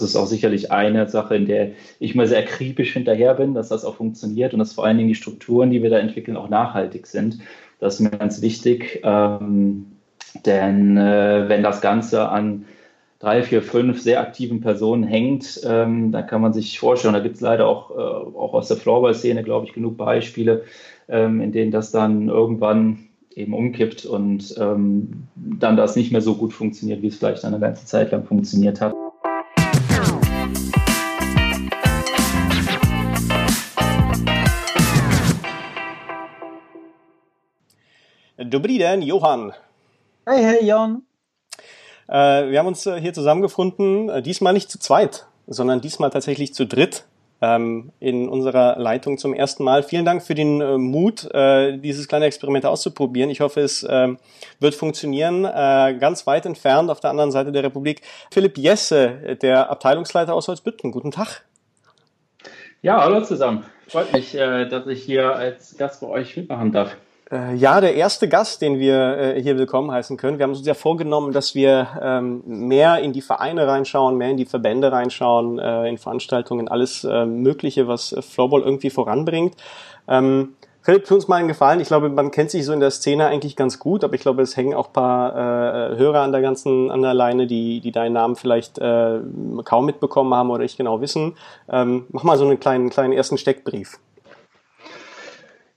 ist auch sicherlich eine Sache, in der ich mal sehr akribisch hinterher bin, dass das auch funktioniert und dass vor allen Dingen die Strukturen, die wir da entwickeln, auch nachhaltig sind. Das ist mir ganz wichtig, ähm, denn äh, wenn das Ganze an drei, vier, fünf sehr aktiven Personen hängt, ähm, dann kann man sich vorstellen, da gibt es leider auch, äh, auch aus der Floorball-Szene, glaube ich, genug Beispiele, ähm, in denen das dann irgendwann eben umkippt und ähm, dann das nicht mehr so gut funktioniert, wie es vielleicht eine ganze Zeit lang funktioniert hat. Dobrý den, Johann. Hey, hey, Jan. Äh, wir haben uns äh, hier zusammengefunden, äh, diesmal nicht zu zweit, sondern diesmal tatsächlich zu dritt ähm, in unserer Leitung zum ersten Mal. Vielen Dank für den äh, Mut, äh, dieses kleine Experiment auszuprobieren. Ich hoffe, es äh, wird funktionieren. Äh, ganz weit entfernt auf der anderen Seite der Republik. Philipp Jesse, der Abteilungsleiter aus Holzbüttel. Guten Tag. Ja, hallo zusammen. Freut mich, äh, dass ich hier als Gast bei euch mitmachen darf. Äh, ja, der erste Gast, den wir äh, hier willkommen heißen können. Wir haben uns ja vorgenommen, dass wir ähm, mehr in die Vereine reinschauen, mehr in die Verbände reinschauen, äh, in Veranstaltungen, alles äh, Mögliche, was Floorball irgendwie voranbringt. Ähm, Philipp, tu uns mal einen Gefallen. Ich glaube, man kennt sich so in der Szene eigentlich ganz gut, aber ich glaube, es hängen auch paar äh, Hörer an der ganzen an der Leine, die, die deinen Namen vielleicht äh, kaum mitbekommen haben oder ich genau wissen. Ähm, mach mal so einen kleinen, kleinen ersten Steckbrief.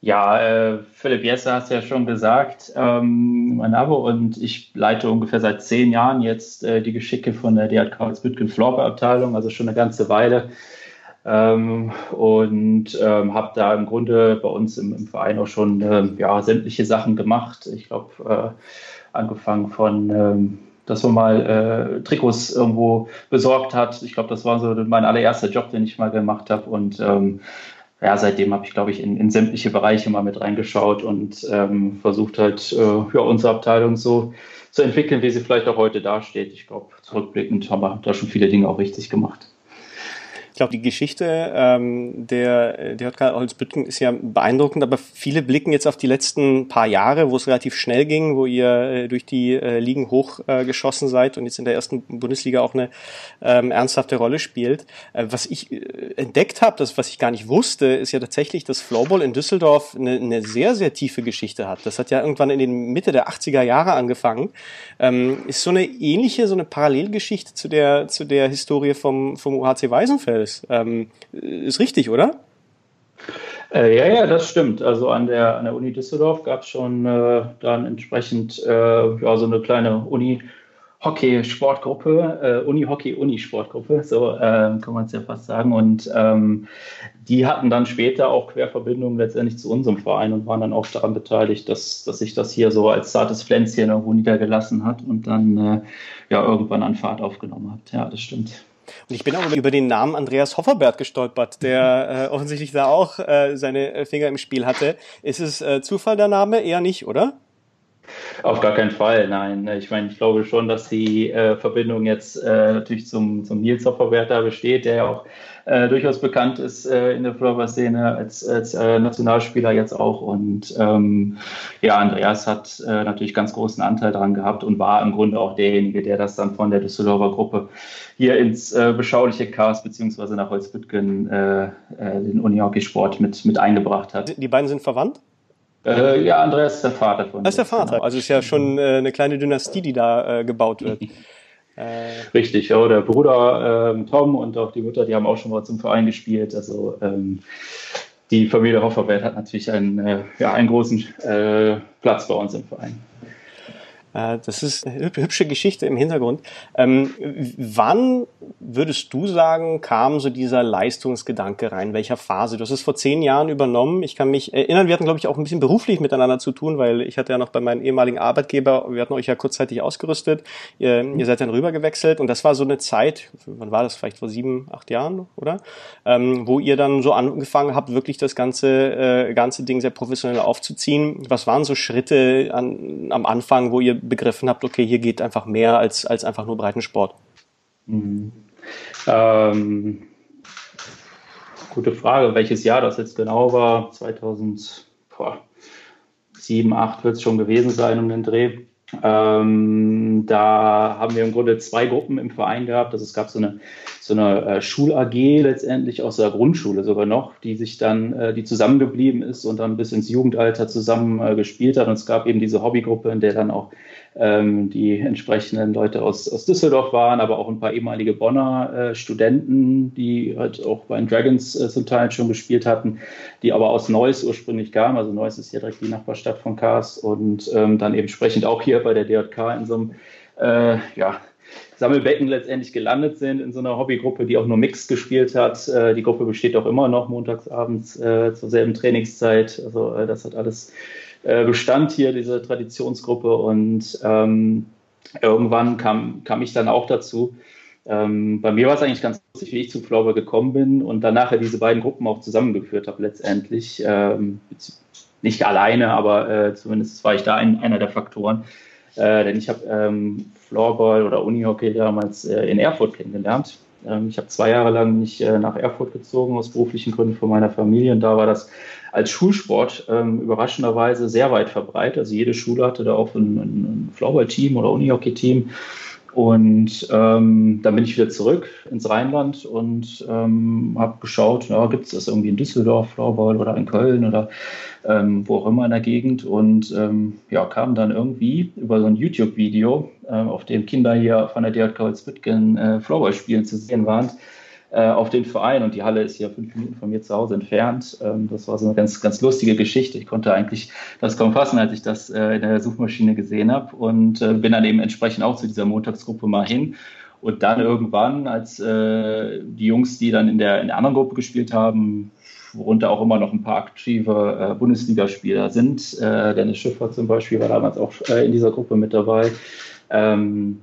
Ja, äh, Philipp Jesse es ja schon gesagt, ähm, mein Name und ich leite ungefähr seit zehn Jahren jetzt äh, die Geschicke von der DHK Karlsbütgen Florbe Abteilung, also schon eine ganze Weile. Ähm, und ähm, habe da im Grunde bei uns im, im Verein auch schon äh, ja, sämtliche Sachen gemacht. Ich glaube, äh, angefangen von, ähm, dass man mal äh, Trikots irgendwo besorgt hat. Ich glaube, das war so mein allererster Job, den ich mal gemacht habe. Und ähm, ja, seitdem habe ich, glaube ich, in, in, sämtliche Bereiche mal mit reingeschaut und ähm, versucht halt, äh, ja, unsere Abteilung so zu entwickeln, wie sie vielleicht auch heute dasteht. Ich glaube, zurückblickend haben wir da schon viele Dinge auch richtig gemacht. Ich glaube, die Geschichte ähm, der DJK Holzbütgen ist ja beeindruckend, aber viele blicken jetzt auf die letzten paar Jahre, wo es relativ schnell ging, wo ihr äh, durch die äh, Ligen hochgeschossen äh, seid und jetzt in der ersten Bundesliga auch eine ähm, ernsthafte Rolle spielt. Äh, was ich äh, entdeckt habe, was ich gar nicht wusste, ist ja tatsächlich, dass Floorball in Düsseldorf eine, eine sehr, sehr tiefe Geschichte hat. Das hat ja irgendwann in den Mitte der 80er Jahre angefangen. Ähm, ist so eine ähnliche, so eine Parallelgeschichte zu der, zu der Historie vom, vom UHC Weißenfeld ist. Ähm, ist richtig, oder? Äh, ja, ja, das stimmt. Also an der, an der Uni Düsseldorf gab es schon äh, dann entsprechend äh, ja, so eine kleine Uni. Hockey-Sportgruppe, äh, Uni-Hockey-Uni-Sportgruppe, so ähm, kann man es ja fast sagen. Und ähm, die hatten dann später auch Querverbindungen letztendlich zu unserem Verein und waren dann auch daran beteiligt, dass, dass sich das hier so als zartes Pflänzchen irgendwo niedergelassen hat und dann äh, ja irgendwann an Fahrt aufgenommen hat. Ja, das stimmt. Und ich bin auch über den Namen Andreas Hofferbert gestolpert, der äh, offensichtlich da auch äh, seine Finger im Spiel hatte. Ist es äh, Zufall der Name? Eher nicht, oder? Auf gar keinen Fall, nein. Ich meine, ich glaube schon, dass die äh, Verbindung jetzt äh, natürlich zum, zum Nils Hofferwert da besteht, der ja auch äh, durchaus bekannt ist äh, in der Floorball-Szene als, als äh, Nationalspieler jetzt auch. Und ähm, ja, Andreas hat äh, natürlich ganz großen Anteil daran gehabt und war im Grunde auch derjenige, der das dann von der Düsseldorfer Gruppe hier ins beschauliche Chaos beziehungsweise nach Holzbüttgen den Unihockeysport mit, mit eingebracht hat. Die beiden sind verwandt? Äh, ja, Andreas ist der Vater von. Das ist der Vater. Genau. Also ist ja schon äh, eine kleine Dynastie, die da äh, gebaut wird. Äh, Richtig, ja, der Bruder ähm, Tom und auch die Mutter, die haben auch schon mal zum Verein gespielt. Also ähm, die Familie Hofferwert hat natürlich einen, äh, ja, einen großen äh, Platz bei uns im Verein. Äh, das ist eine hübsche Geschichte im Hintergrund. Ähm, wann würdest du sagen, kam so dieser Leistungsgedanke rein? Welcher Phase? Du hast es vor zehn Jahren übernommen. Ich kann mich erinnern, wir hatten, glaube ich, auch ein bisschen beruflich miteinander zu tun, weil ich hatte ja noch bei meinem ehemaligen Arbeitgeber, wir hatten euch ja kurzzeitig ausgerüstet. Ihr, ihr seid dann rübergewechselt und das war so eine Zeit, wann war das? Vielleicht vor sieben, acht Jahren, oder? Ähm, wo ihr dann so angefangen habt, wirklich das ganze, äh, ganze Ding sehr professionell aufzuziehen. Was waren so Schritte an, am Anfang, wo ihr begriffen habt, okay, hier geht einfach mehr als, als einfach nur Breitensport? Mhm. Ähm, gute Frage, welches Jahr das jetzt genau war. 2007, 2008 wird es schon gewesen sein um den Dreh. Ähm, da haben wir im Grunde zwei Gruppen im Verein gehabt. Also es gab so eine so eine äh, Schul-AG letztendlich aus der Grundschule sogar noch, die sich dann, äh, die zusammengeblieben ist und dann bis ins Jugendalter zusammen äh, gespielt hat. Und es gab eben diese Hobbygruppe, in der dann auch ähm, die entsprechenden Leute aus, aus Düsseldorf waren, aber auch ein paar ehemalige Bonner äh, Studenten, die halt auch bei den Dragons äh, zum Teil schon gespielt hatten, die aber aus Neuss ursprünglich kamen. Also Neuss ist ja direkt die Nachbarstadt von Kars und ähm, dann eben entsprechend auch hier bei der DJK in so einem äh, ja, Sammelbecken letztendlich gelandet sind in so einer Hobbygruppe, die auch nur Mix gespielt hat. Äh, die Gruppe besteht auch immer noch montagsabends äh, zur selben Trainingszeit. Also äh, das hat alles äh, Bestand hier, diese Traditionsgruppe. Und ähm, irgendwann kam, kam ich dann auch dazu. Ähm, bei mir war es eigentlich ganz lustig, wie ich zu Flower gekommen bin und dann nachher diese beiden Gruppen auch zusammengeführt habe letztendlich. Ähm, nicht alleine, aber äh, zumindest war ich da ein, einer der Faktoren. Äh, denn ich habe ähm, Floorball oder Unihockey damals äh, in Erfurt kennengelernt. Ähm, ich habe zwei Jahre lang nicht äh, nach Erfurt gezogen aus beruflichen Gründen von meiner Familie und da war das als Schulsport ähm, überraschenderweise sehr weit verbreitet. Also jede Schule hatte da auch ein, ein Floorball-Team oder Unihockey-Team. Und ähm, dann bin ich wieder zurück ins Rheinland und ähm, habe geschaut, ja, gibt es das irgendwie in Düsseldorf, Floorball oder in Köln oder ähm, wo auch immer in der Gegend. Und ähm, ja, kam dann irgendwie über so ein YouTube-Video, äh, auf dem Kinder hier von der DJK Holzwittgen äh, Floorball spielen zu sehen waren, äh, auf den Verein und die Halle ist ja fünf Minuten von mir zu Hause entfernt. Ähm, das war so eine ganz, ganz lustige Geschichte. Ich konnte eigentlich das kaum fassen, als ich das äh, in der Suchmaschine gesehen habe und äh, bin dann eben entsprechend auch zu dieser Montagsgruppe mal hin. Und dann irgendwann, als äh, die Jungs, die dann in der, in der anderen Gruppe gespielt haben, worunter auch immer noch ein paar aktive äh, Bundesligaspieler sind. Äh, Dennis Schiffer zum Beispiel war damals auch äh, in dieser Gruppe mit dabei. Ähm,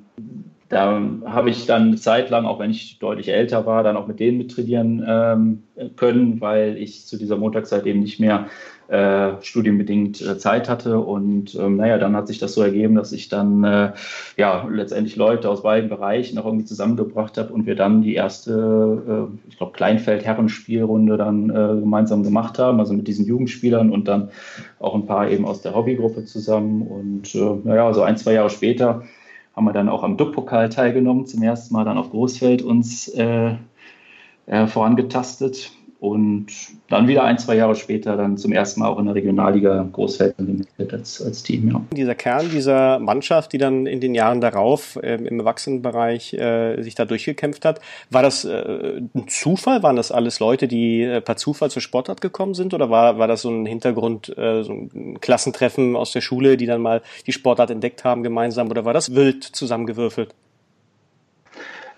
da habe ich dann eine Zeit lang, auch wenn ich deutlich älter war, dann auch mit denen mit ähm, können, weil ich zu dieser Montagszeit eben nicht mehr äh, studienbedingt äh, Zeit hatte. Und ähm, naja, dann hat sich das so ergeben, dass ich dann äh, ja letztendlich Leute aus beiden Bereichen noch irgendwie zusammengebracht habe und wir dann die erste, äh, ich glaube, Kleinfeld-Herrenspielrunde dann äh, gemeinsam gemacht haben, also mit diesen Jugendspielern und dann auch ein paar eben aus der Hobbygruppe zusammen. Und äh, naja, so ein, zwei Jahre später haben wir dann auch am DUC-Pokal teilgenommen, zum ersten Mal dann auf Großfeld uns äh, äh, vorangetastet und dann wieder ein, zwei Jahre später dann zum ersten Mal auch in der Regionalliga Großfeld als, als Team. Ja. Dieser Kern dieser Mannschaft, die dann in den Jahren darauf äh, im Erwachsenenbereich äh, sich da durchgekämpft hat, war das äh, ein Zufall? Waren das alles Leute, die äh, per Zufall zur Sportart gekommen sind oder war, war das so ein Hintergrund, äh, so ein Klassentreffen aus der Schule, die dann mal die Sportart entdeckt haben gemeinsam oder war das wild zusammengewürfelt?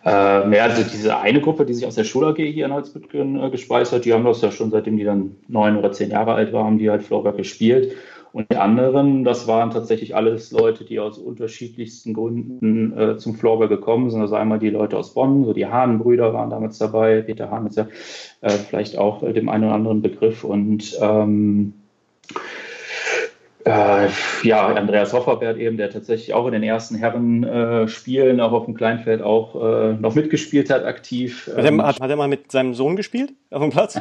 Äh, ja, also diese eine Gruppe, die sich aus der Schul AG hier in Holzbüttgen äh, gespeist hat, die haben das ja schon seitdem die dann neun oder zehn Jahre alt waren, die halt Florberg gespielt. Und die anderen, das waren tatsächlich alles Leute, die aus unterschiedlichsten Gründen äh, zum Floorball gekommen sind. Also einmal die Leute aus Bonn, so die Hahn-Brüder waren damals dabei. Peter Hahn ist ja äh, vielleicht auch äh, dem einen oder anderen Begriff. Und ähm, äh, ja, Andreas Hofferbert eben, der tatsächlich auch in den ersten Herren-Spielen, äh, auch auf dem Kleinfeld, auch äh, noch mitgespielt hat, aktiv. Hat er, hat, hat er, mal mit seinem Sohn gespielt auf dem Platz?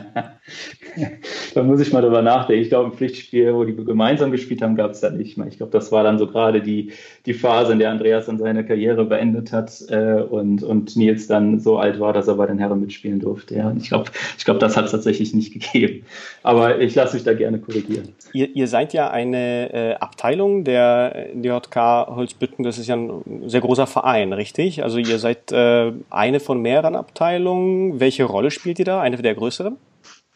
da muss ich mal drüber nachdenken. Ich glaube, ein Pflichtspiel, wo die gemeinsam gespielt haben, gab es da nicht mehr. Ich glaube, das war dann so gerade die, die Phase, in der Andreas dann seine Karriere beendet hat äh, und, und Nils dann so alt war, dass er bei den Herren mitspielen durfte. Ja. Ich glaube, ich glaub, das hat es tatsächlich nicht gegeben. Aber ich lasse mich da gerne korrigieren. Ihr, ihr seid ja eine äh, Abteilung der DJK Holzbütten. Das ist ja ein sehr großer Verein, richtig? Also ihr seid äh, eine von mehreren Abteilungen. Welche Rolle spielt ihr da? Eine der größeren?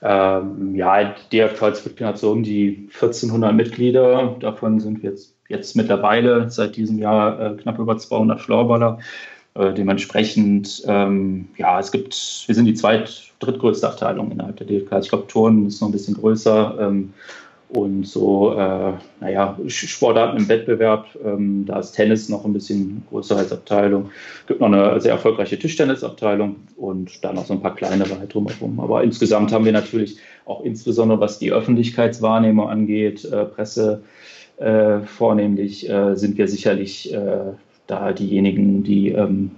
Ähm, ja, DJK Holzbütten hat so um die 1400 Mitglieder. Davon sind wir jetzt, jetzt mittlerweile seit diesem Jahr äh, knapp über 200 Floorballer. Äh, dementsprechend, ähm, ja, es gibt, wir sind die zweit, drittgrößte Abteilung innerhalb der DFK. Ich glaube, Turnen ist noch ein bisschen größer. Ähm, und so, äh, naja, Sportarten im Wettbewerb, ähm, da ist Tennis noch ein bisschen größer als Abteilung. Es gibt noch eine sehr erfolgreiche Tischtennisabteilung und dann noch so ein paar kleinere halt drumherum. Aber insgesamt haben wir natürlich auch insbesondere, was die Öffentlichkeitswahrnehmung angeht, äh, Presse äh, vornehmlich, äh, sind wir sicherlich äh, da diejenigen, die, ähm,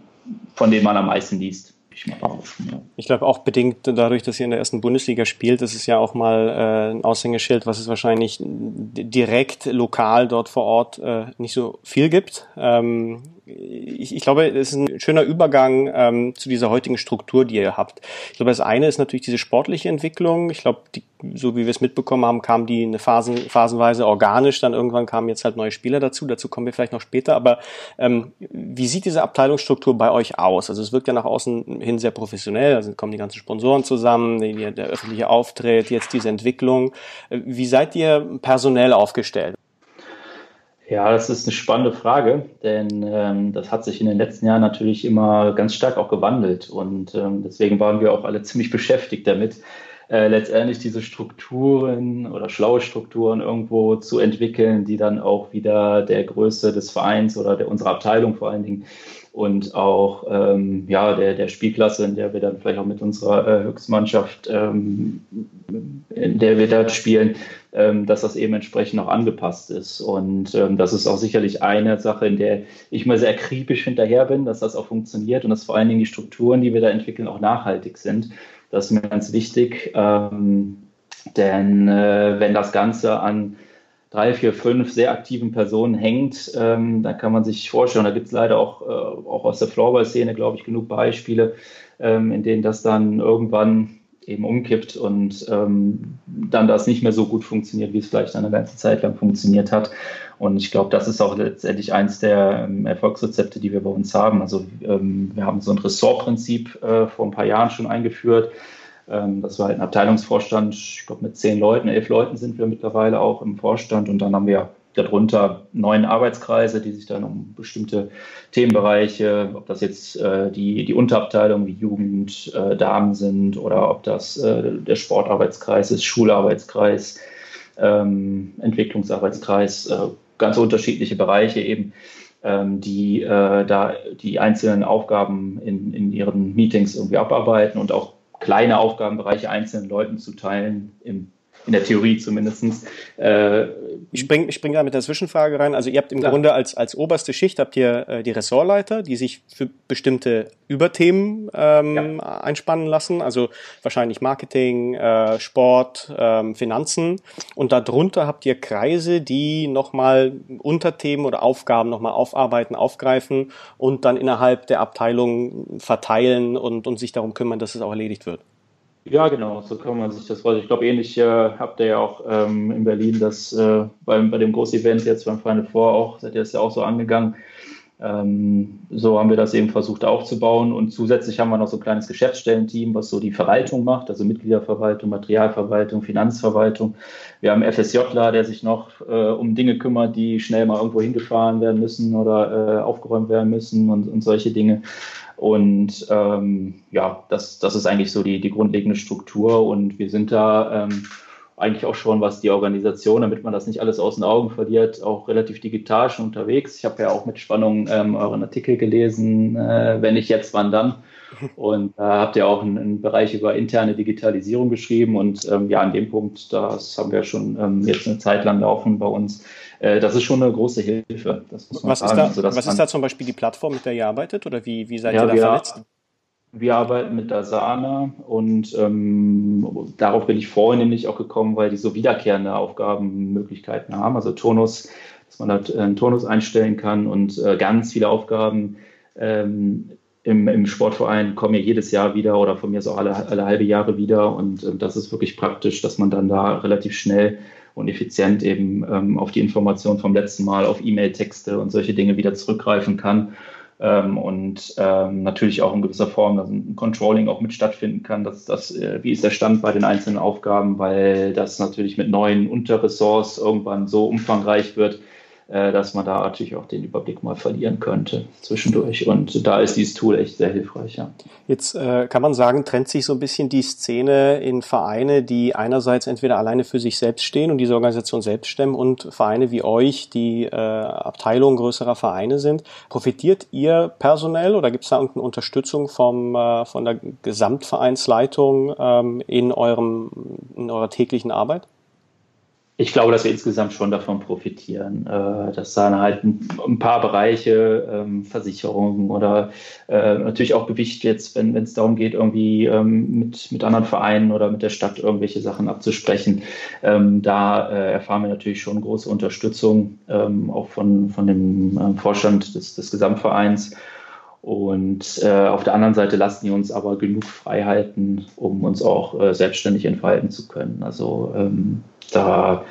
von denen man am meisten liest. Ich mal behaupten, ja. Ich glaube auch bedingt dadurch, dass ihr in der ersten Bundesliga spielt, das ist ja auch mal äh, ein Aushängeschild, was es wahrscheinlich direkt lokal dort vor Ort äh, nicht so viel gibt. Ähm, ich, ich glaube, es ist ein schöner Übergang ähm, zu dieser heutigen Struktur, die ihr habt. Ich glaube, das eine ist natürlich diese sportliche Entwicklung. Ich glaube, die, so wie wir es mitbekommen haben, kam die eine Phasen, phasenweise organisch. Dann irgendwann kamen jetzt halt neue Spieler dazu. Dazu kommen wir vielleicht noch später. Aber ähm, wie sieht diese Abteilungsstruktur bei euch aus? Also es wirkt ja nach außen hin sehr professionell. Also kommen die ganzen Sponsoren zusammen, die, der öffentliche Auftritt, jetzt diese Entwicklung. Wie seid ihr personell aufgestellt? Ja, das ist eine spannende Frage, denn ähm, das hat sich in den letzten Jahren natürlich immer ganz stark auch gewandelt und ähm, deswegen waren wir auch alle ziemlich beschäftigt damit, äh, letztendlich diese Strukturen oder schlaue Strukturen irgendwo zu entwickeln, die dann auch wieder der Größe des Vereins oder der, unserer Abteilung vor allen Dingen und auch ähm, ja, der, der Spielklasse, in der wir dann vielleicht auch mit unserer äh, Höchstmannschaft, ähm, in der wir da spielen, ähm, dass das eben entsprechend auch angepasst ist. Und ähm, das ist auch sicherlich eine Sache, in der ich mal sehr akribisch hinterher bin, dass das auch funktioniert und dass vor allen Dingen die Strukturen, die wir da entwickeln, auch nachhaltig sind. Das ist mir ganz wichtig, ähm, denn äh, wenn das Ganze an drei, vier, fünf sehr aktiven Personen hängt, ähm, da kann man sich vorstellen, da gibt es leider auch, äh, auch aus der Floorball-Szene, glaube ich, genug Beispiele, ähm, in denen das dann irgendwann eben umkippt und ähm, dann das nicht mehr so gut funktioniert, wie es vielleicht eine ganze Zeit lang funktioniert hat. Und ich glaube, das ist auch letztendlich eins der ähm, Erfolgsrezepte, die wir bei uns haben. Also ähm, wir haben so ein Ressortprinzip äh, vor ein paar Jahren schon eingeführt. Ähm, das war halt ein Abteilungsvorstand, ich glaube mit zehn Leuten, elf Leuten sind wir mittlerweile auch im Vorstand und dann haben wir darunter neun Arbeitskreise, die sich dann um bestimmte Themenbereiche, ob das jetzt äh, die, die Unterabteilungen wie Jugend, äh, Damen sind oder ob das äh, der Sportarbeitskreis ist, Schularbeitskreis, ähm, Entwicklungsarbeitskreis, äh, ganz unterschiedliche Bereiche eben, ähm, die äh, da die einzelnen Aufgaben in, in ihren Meetings irgendwie abarbeiten und auch kleine Aufgabenbereiche einzelnen Leuten zu teilen, im, in der Theorie zumindest. Äh, ich springe ich spring da mit der Zwischenfrage rein. Also ihr habt im klar. Grunde als, als oberste Schicht habt ihr äh, die Ressortleiter, die sich für bestimmte Überthemen ähm, ja. einspannen lassen, also wahrscheinlich Marketing, äh, Sport, ähm, Finanzen. Und darunter habt ihr Kreise, die nochmal Unterthemen oder Aufgaben nochmal aufarbeiten, aufgreifen und dann innerhalb der Abteilung verteilen und, und sich darum kümmern, dass es auch erledigt wird. Ja, genau, so kann man sich das vorstellen. Ich glaube, ähnlich äh, habt ihr ja auch ähm, in Berlin das äh, beim, bei dem Großevent jetzt beim Final Four auch, seid ihr das ja auch so angegangen. Ähm, so haben wir das eben versucht aufzubauen und zusätzlich haben wir noch so ein kleines Geschäftsstellenteam, was so die Verwaltung macht, also Mitgliederverwaltung, Materialverwaltung, Finanzverwaltung. Wir haben FSJler, der sich noch äh, um Dinge kümmert, die schnell mal irgendwo hingefahren werden müssen oder äh, aufgeräumt werden müssen und, und solche Dinge. Und ähm, ja, das, das ist eigentlich so die, die grundlegende Struktur. Und wir sind da ähm, eigentlich auch schon, was die Organisation, damit man das nicht alles aus den Augen verliert, auch relativ digital schon unterwegs. Ich habe ja auch mit Spannung ähm, euren Artikel gelesen, äh, wenn nicht jetzt, wann dann. Und da äh, habt ihr auch einen, einen, Bereich über interne Digitalisierung geschrieben. Und ähm, ja, an dem Punkt, das haben wir schon ähm, jetzt eine Zeit lang laufen bei uns. Äh, das ist schon eine große Hilfe. was, ist da, also, was ist da, zum Beispiel die Plattform, mit der ihr arbeitet? Oder wie, wie seid ja, ihr da wir, vernetzt? Wir arbeiten mit Asana und ähm, darauf bin ich vorhin nämlich auch gekommen, weil die so wiederkehrende Aufgabenmöglichkeiten haben. Also Tonus, dass man da einen Tonus einstellen kann und äh, ganz viele Aufgaben ähm, im, im Sportverein kommen ja jedes Jahr wieder oder von mir auch alle, alle halbe Jahre wieder. Und äh, das ist wirklich praktisch, dass man dann da relativ schnell und effizient eben ähm, auf die Information vom letzten Mal, auf E-Mail-Texte und solche Dinge wieder zurückgreifen kann. Ähm, und ähm, natürlich auch in gewisser Form dass ein Controlling auch mit stattfinden kann. Dass das, äh, wie ist der Stand bei den einzelnen Aufgaben, weil das natürlich mit neuen Unterressorts irgendwann so umfangreich wird, dass man da natürlich auch den Überblick mal verlieren könnte zwischendurch. Und da ist dieses Tool echt sehr hilfreich. Ja. Jetzt äh, kann man sagen, trennt sich so ein bisschen die Szene in Vereine, die einerseits entweder alleine für sich selbst stehen und diese Organisation selbst stemmen und Vereine wie euch, die äh, Abteilungen größerer Vereine sind. Profitiert ihr personell oder gibt es da irgendeine Unterstützung vom, äh, von der Gesamtvereinsleitung ähm, in, eurem, in eurer täglichen Arbeit? Ich glaube, dass wir insgesamt schon davon profitieren, äh, dass da halt ein, paar Bereiche, ähm, Versicherungen oder äh, natürlich auch Gewicht jetzt, wenn es darum geht, irgendwie ähm, mit, mit anderen Vereinen oder mit der Stadt irgendwelche Sachen abzusprechen. Ähm, da äh, erfahren wir natürlich schon große Unterstützung, auch von, von dem Vorstand des, des Gesamtvereins. Und äh, auf der anderen Seite lassen die uns aber genug Freiheiten, um uns auch äh, selbstständig entfalten zu können. Also ähm, da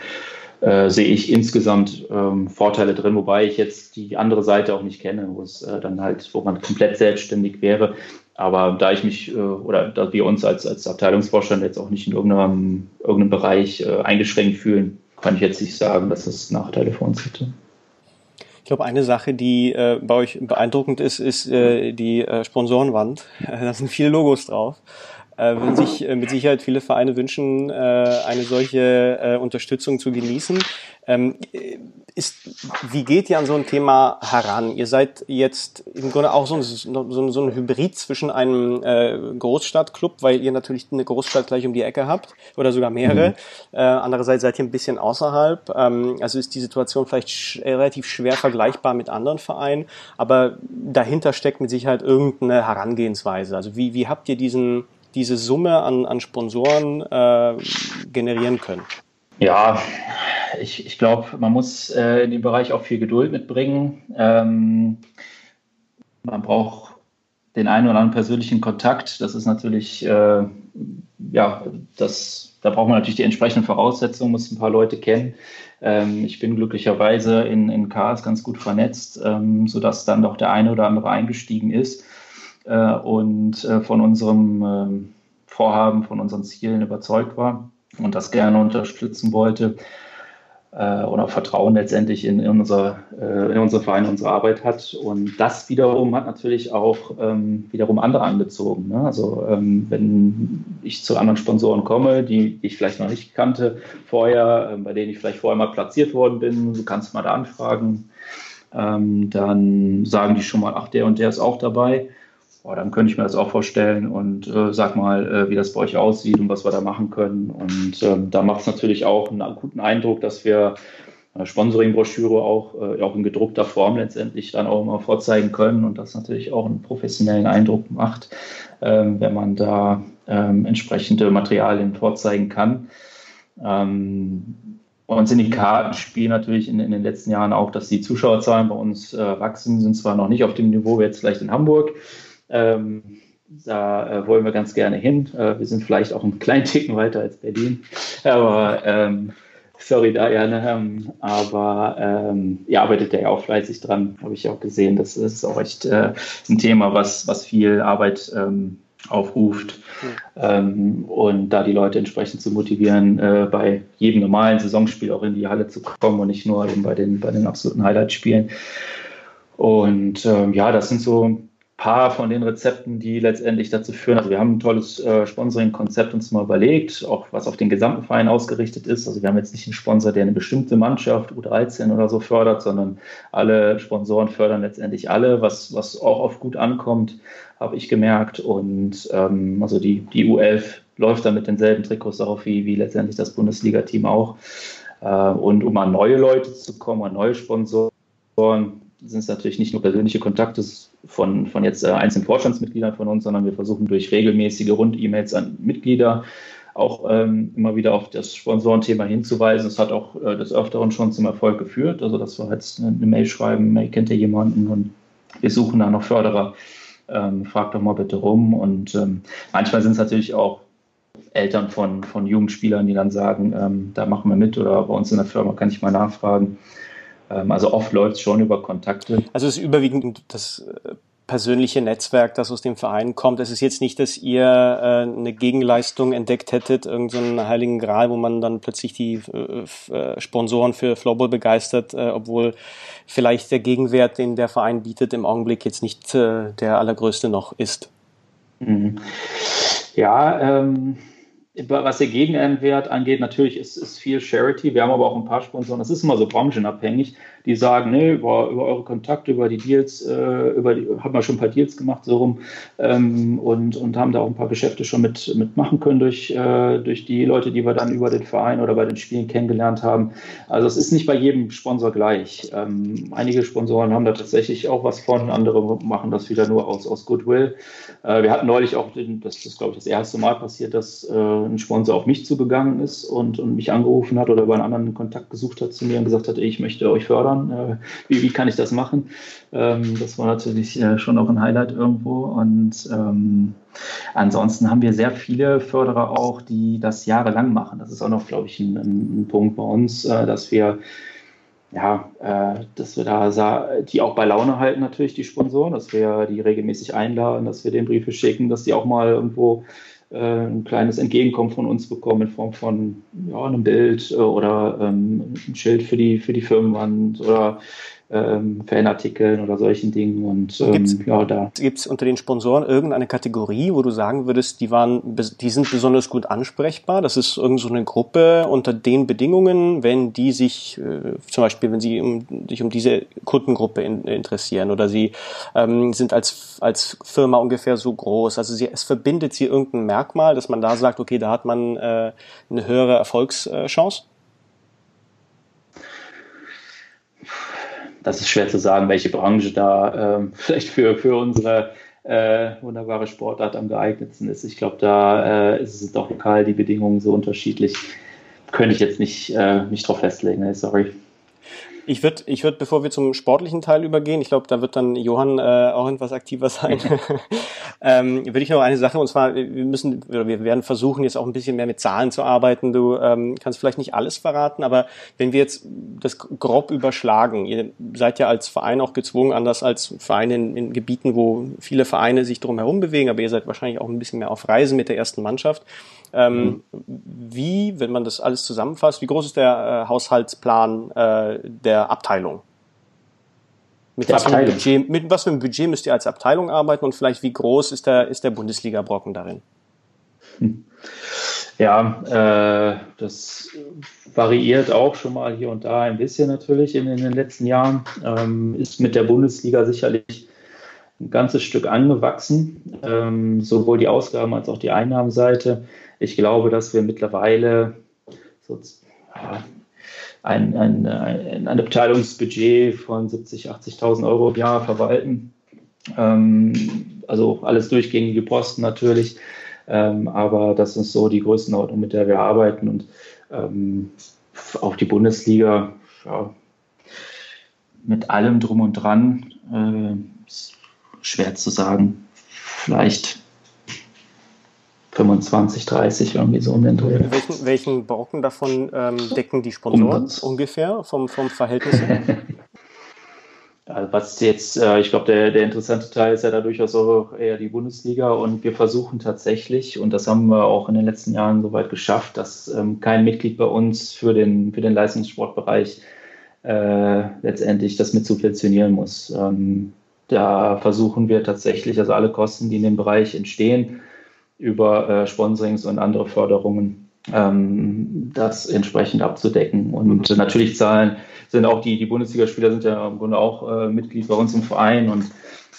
äh, sehe ich insgesamt ähm, Vorteile drin, wobei ich jetzt die andere Seite auch nicht kenne, wo es äh, dann halt, wo man komplett selbstständig wäre. Aber da ich mich äh, oder da wir uns als, als Abteilungsvorstand jetzt auch nicht in irgendeinem, irgendeinem Bereich äh, eingeschränkt fühlen, kann ich jetzt nicht sagen, dass es Nachteile für uns hätte. Ich glaube, eine Sache, die äh, bei euch beeindruckend ist, ist äh, die äh, Sponsorenwand. Da sind viele Logos drauf. Äh, würden sich äh, mit Sicherheit viele Vereine wünschen, äh, eine solche äh, Unterstützung zu genießen. Ähm, ist, wie geht ihr an so ein Thema heran? Ihr seid jetzt im Grunde auch so ein, so so ein Hybrid zwischen einem äh, Großstadtclub, weil ihr natürlich eine Großstadt gleich um die Ecke habt oder sogar mehrere. Mhm. Äh, andererseits seid ihr ein bisschen außerhalb. Ähm, also ist die Situation vielleicht sch relativ schwer vergleichbar mit anderen Vereinen, aber dahinter steckt mit Sicherheit irgendeine Herangehensweise. Also wie, wie habt ihr diesen diese Summe an, an Sponsoren äh, generieren können? Ja, ich, ich glaube, man muss äh, in dem Bereich auch viel Geduld mitbringen. Ähm, man braucht den einen oder anderen persönlichen Kontakt. Das ist natürlich, äh, ja, das, da braucht man natürlich die entsprechenden Voraussetzungen, muss ein paar Leute kennen. Ähm, ich bin glücklicherweise in, in KS ganz gut vernetzt, ähm, sodass dann doch der eine oder andere eingestiegen ist äh, und äh, von unserem ähm, Vorhaben, von unseren Zielen überzeugt war und das gerne unterstützen wollte äh, oder Vertrauen letztendlich in, in, unser, äh, in unsere Verein, unsere Arbeit hat. Und das wiederum hat natürlich auch ähm, wiederum andere angezogen. Ne? Also ähm, wenn ich zu anderen Sponsoren komme, die, die ich vielleicht noch nicht kannte vorher, äh, bei denen ich vielleicht vorher mal platziert worden bin, du kannst mal da anfragen, ähm, dann sagen die schon mal, ach, der und der ist auch dabei. Boah, dann könnte ich mir das auch vorstellen und äh, sag mal, äh, wie das bei euch aussieht und was wir da machen können. Und ähm, da macht es natürlich auch einen guten Eindruck, dass wir eine Sponsoring-Broschüre auch, äh, auch in gedruckter Form letztendlich dann auch immer vorzeigen können und das natürlich auch einen professionellen Eindruck macht, ähm, wenn man da ähm, entsprechende Materialien vorzeigen kann. Ähm, und Syndikat spielen natürlich in, in, den letzten Jahren auch, dass die Zuschauerzahlen bei uns äh, wachsen, sind zwar noch nicht auf dem Niveau wie jetzt vielleicht in Hamburg, ähm, da äh, wollen wir ganz gerne hin. Äh, wir sind vielleicht auch einen kleinen Ticken weiter als Berlin. Aber ähm, sorry da, ja, ne, ähm, aber ähm, ihr arbeitet ja auch fleißig dran, habe ich auch gesehen. Das ist auch echt äh, ein Thema, was, was viel Arbeit ähm, aufruft. Mhm. und da die Leute entsprechend zu motivieren, äh, bei jedem normalen Saisonspiel auch in die Halle zu kommen und nicht nur eben bei den, bei den absoluten Highlight-Spielen. Und ähm, ja, das sind so paar von den Rezepten, die letztendlich dazu führen. Also wir haben ein tolles äh, Sponsoring-Konzept uns mal überlegt, auch was auf den gesamten Verein ausgerichtet ist. Also wir haben jetzt nicht einen Sponsor, der eine bestimmte Mannschaft, U13 oder so fördert, sondern alle Sponsoren fördern letztendlich alle, was, was auch oft gut ankommt, habe ich gemerkt. Und ähm, also die, die U11 läuft dann mit denselben Trikots darauf wie, wie letztendlich das Bundesliga-Team auch. Äh, und um an neue Leute zu kommen, an neue Sponsoren, sind es natürlich nicht nur persönliche Kontakte von, von jetzt äh, einzelnen Vorstandsmitgliedern von uns, sondern wir versuchen durch regelmäßige Rund-E-Mails an Mitglieder auch ähm, immer wieder auf das Sponsorenthema hinzuweisen. Es hat auch äh, des Öfteren schon zum Erfolg geführt. Also, dass wir jetzt eine, eine Mail schreiben, hey, kennt ihr jemanden und wir suchen da noch Förderer. Ähm, fragt doch mal bitte rum. Und ähm, manchmal sind es natürlich auch Eltern von, von Jugendspielern, die dann sagen, ähm, da machen wir mit oder bei uns in der Firma kann ich mal nachfragen. Ähm, also oft läuft es schon über Kontakte. Also es ist überwiegend das äh, persönliche Netzwerk, das aus dem Verein kommt. Es ist jetzt nicht, dass ihr äh, eine Gegenleistung entdeckt hättet, irgendeinen so heiligen Gral, wo man dann plötzlich die äh, äh, Sponsoren für Floorball begeistert, äh, obwohl vielleicht der Gegenwert, den der Verein bietet, im Augenblick jetzt nicht äh, der allergrößte noch ist. Mhm. Ja, ähm, was der Gegenwert angeht, natürlich ist, ist viel Charity. Wir haben aber auch ein paar Sponsoren. Das ist immer so branchenabhängig. Die sagen, nee, über, über eure Kontakte, über die Deals, äh, über die, haben wir schon ein paar Deals gemacht, so rum, ähm, und, und haben da auch ein paar Geschäfte schon mit, mitmachen können durch, äh, durch die Leute, die wir dann über den Verein oder bei den Spielen kennengelernt haben. Also es ist nicht bei jedem Sponsor gleich. Ähm, einige Sponsoren haben da tatsächlich auch was von, andere machen das wieder nur aus, aus Goodwill. Äh, wir hatten neulich auch, den, das ist glaube ich das erste Mal passiert, dass äh, ein Sponsor auf mich zugegangen ist und, und mich angerufen hat oder über einen anderen Kontakt gesucht hat zu mir und gesagt hat, ich möchte euch fördern. Äh, wie, wie kann ich das machen? Ähm, das war natürlich äh, schon auch ein Highlight irgendwo. Und ähm, ansonsten haben wir sehr viele Förderer auch, die das jahrelang machen. Das ist auch noch, glaube ich, ein, ein Punkt bei uns, äh, dass wir ja, äh, dass wir da die auch bei Laune halten natürlich die Sponsoren, dass wir die regelmäßig einladen, dass wir den Briefe schicken, dass die auch mal irgendwo ein kleines Entgegenkommen von uns bekommen in Form von ja, einem Bild äh, oder ähm, ein Schild für die, für die Firmenwand oder ähm, Fanartikeln oder solchen Dingen. Und ähm, gibt's, ja, da. Gibt es unter den Sponsoren irgendeine Kategorie, wo du sagen würdest, die waren, die sind besonders gut ansprechbar? Das ist irgend so eine Gruppe unter den Bedingungen, wenn die sich, äh, zum Beispiel, wenn sie um, sich um diese Kundengruppe in, interessieren oder sie ähm, sind als, als Firma ungefähr so groß. Also sie, es verbindet sie irgendein Merkmal, dass man da sagt, okay, da hat man äh, eine höhere Erfolgschance? Das ist schwer zu sagen, welche Branche da ähm, vielleicht für, für unsere äh, wunderbare Sportart am geeignetsten ist. Ich glaube, da äh, ist es doch lokal die Bedingungen so unterschiedlich. Könnte ich jetzt nicht, äh, nicht drauf festlegen, sorry. Ich würde, ich würd, bevor wir zum sportlichen Teil übergehen, ich glaube, da wird dann Johann äh, auch etwas aktiver sein, ähm, würde ich noch eine Sache, und zwar, wir müssen, oder wir werden versuchen, jetzt auch ein bisschen mehr mit Zahlen zu arbeiten. Du ähm, kannst vielleicht nicht alles verraten, aber wenn wir jetzt das grob überschlagen, ihr seid ja als Verein auch gezwungen, anders als Vereine in, in Gebieten, wo viele Vereine sich drum herum bewegen, aber ihr seid wahrscheinlich auch ein bisschen mehr auf Reisen mit der ersten Mannschaft. Ähm, mhm. Wie, wenn man das alles zusammenfasst, wie groß ist der äh, Haushaltsplan äh, der Abteilung? Mit was, Budget, mit was für einem Budget müsst ihr als Abteilung arbeiten und vielleicht wie groß ist der, ist der Bundesliga-Brocken darin? Ja, äh, das variiert auch schon mal hier und da ein bisschen natürlich in, in den letzten Jahren. Ähm, ist mit der Bundesliga sicherlich ein ganzes Stück angewachsen, ähm, sowohl die Ausgaben als auch die Einnahmenseite. Ich glaube, dass wir mittlerweile so, ja, ein, ein, ein, ein Abteilungsbudget von 70.000, 80.000 Euro im Jahr verwalten. Ähm, also alles durchgängige Posten natürlich. Ähm, aber das ist so die Größenordnung, mit der wir arbeiten. Und ähm, auch die Bundesliga, ja, mit allem drum und dran, äh, schwer zu sagen. Vielleicht 25, 30 irgendwie so um den Dreh. Welchen, welchen Brocken davon ähm, decken die Sponsoren um ungefähr vom, vom Verhältnis her? Also was jetzt, äh, ich glaube, der, der interessante Teil ist ja da durchaus auch eher die Bundesliga und wir versuchen tatsächlich, und das haben wir auch in den letzten Jahren soweit geschafft, dass ähm, kein Mitglied bei uns für den, für den Leistungssportbereich äh, letztendlich das mit subventionieren muss. Ähm, da versuchen wir tatsächlich, also alle Kosten, die in dem Bereich entstehen, über äh, Sponsorings und andere Förderungen ähm, das entsprechend abzudecken. Und mhm. natürlich zahlen sind auch die, die Bundesligaspieler sind ja im Grunde auch äh, Mitglied bei uns im Verein und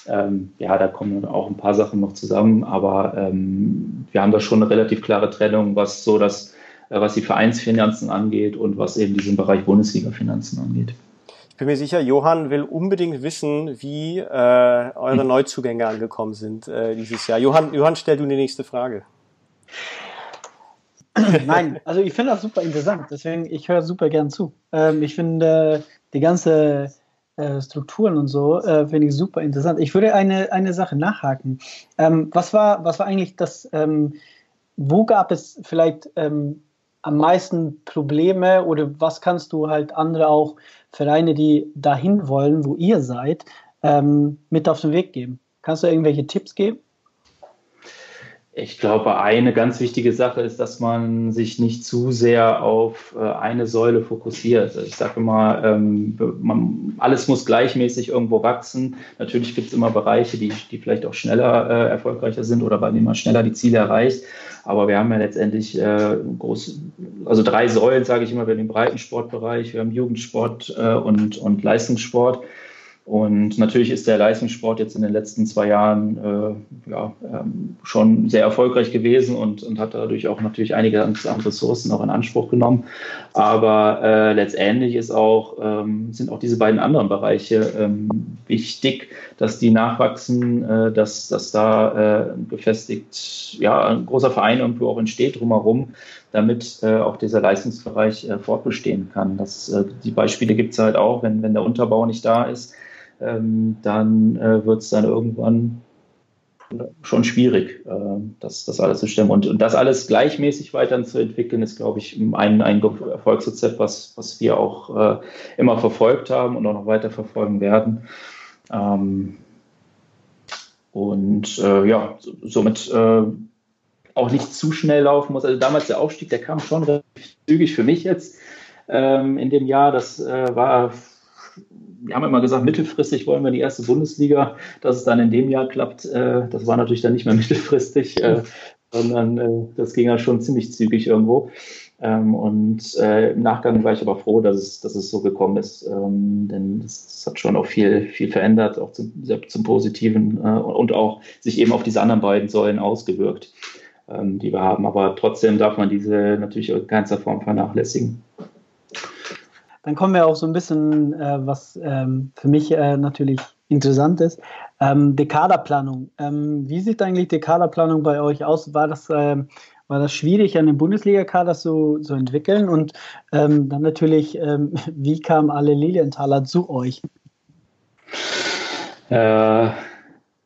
ähm, ja, da kommen auch ein paar Sachen noch zusammen, aber ähm, wir haben da schon eine relativ klare Trennung, was so das, äh, was die Vereinsfinanzen angeht und was eben diesen Bereich Bundesliga-Finanzen angeht. Ich bin mir sicher, Johann will unbedingt wissen, wie äh, eure hm. Neuzugänge angekommen sind äh, dieses Jahr. Johann, Johann, stell du die nächste Frage. Nein, also ich finde das super interessant, deswegen ich höre super gern zu. Ähm, ich finde die ganze äh, Strukturen und so äh, finde ich super interessant. Ich würde eine, eine Sache nachhaken. Ähm, was, war, was war eigentlich das, ähm, wo gab es vielleicht ähm, am meisten Probleme oder was kannst du halt andere auch Vereine, die dahin wollen, wo ihr seid, ähm, mit auf den Weg geben? Kannst du irgendwelche Tipps geben? Ich glaube, eine ganz wichtige Sache ist, dass man sich nicht zu sehr auf äh, eine Säule fokussiert. Also ich sage immer, ähm, man, alles muss gleichmäßig irgendwo wachsen. Natürlich gibt es immer Bereiche, die, die vielleicht auch schneller äh, erfolgreicher sind oder bei denen man schneller die Ziele erreicht. Aber wir haben ja letztendlich äh, groß, also drei Säulen, sage ich immer, wir haben den Breitensportbereich, wir haben Jugendsport äh, und, und Leistungssport. Und natürlich ist der Leistungssport jetzt in den letzten zwei Jahren äh, ja, ähm, schon sehr erfolgreich gewesen und, und hat dadurch auch natürlich einige an Ressourcen auch in Anspruch genommen. Aber äh, letztendlich ist auch, ähm, sind auch diese beiden anderen Bereiche ähm, wichtig, dass die nachwachsen, äh, dass, dass da äh, gefestigt, ja, ein großer Verein irgendwo auch entsteht drumherum, damit äh, auch dieser Leistungsbereich äh, fortbestehen kann. Das, äh, die Beispiele gibt es halt auch, wenn, wenn der Unterbau nicht da ist ähm, dann äh, wird es dann irgendwann schon schwierig, äh, das, das alles zu stemmen. Und, und das alles gleichmäßig weiterzuentwickeln, ist, glaube ich, ein, ein Erfolgsrezept, was, was wir auch äh, immer verfolgt haben und auch noch weiter verfolgen werden. Ähm, und äh, ja, somit äh, auch nicht zu schnell laufen muss. Also damals der Aufstieg, der kam schon relativ zügig für mich jetzt ähm, in dem Jahr. Das äh, war wir haben immer gesagt, mittelfristig wollen wir die erste Bundesliga. Dass es dann in dem Jahr klappt, äh, das war natürlich dann nicht mehr mittelfristig, äh, sondern äh, das ging ja schon ziemlich zügig irgendwo. Ähm, und äh, im Nachgang war ich aber froh, dass es, dass es so gekommen ist, ähm, denn das, hat schon auch viel, viel verändert, auch zum, zum Positiven äh, und auch sich eben auf diese anderen beiden Säulen ausgewirkt, ähm, die wir haben. Aber trotzdem darf man diese natürlich in keinster Form vernachlässigen. Dann kommen wir auch so ein bisschen, äh, was ähm, für mich äh, natürlich interessant ist, ähm, Dekaderplanung. Ähm, wie sieht eigentlich Dekaderplanung bei euch aus? War das, äh, war das schwierig, einen Bundesliga-Kader zu, zu entwickeln? Und ähm, dann natürlich, ähm, wie kamen alle Lilienthaler zu euch? Äh,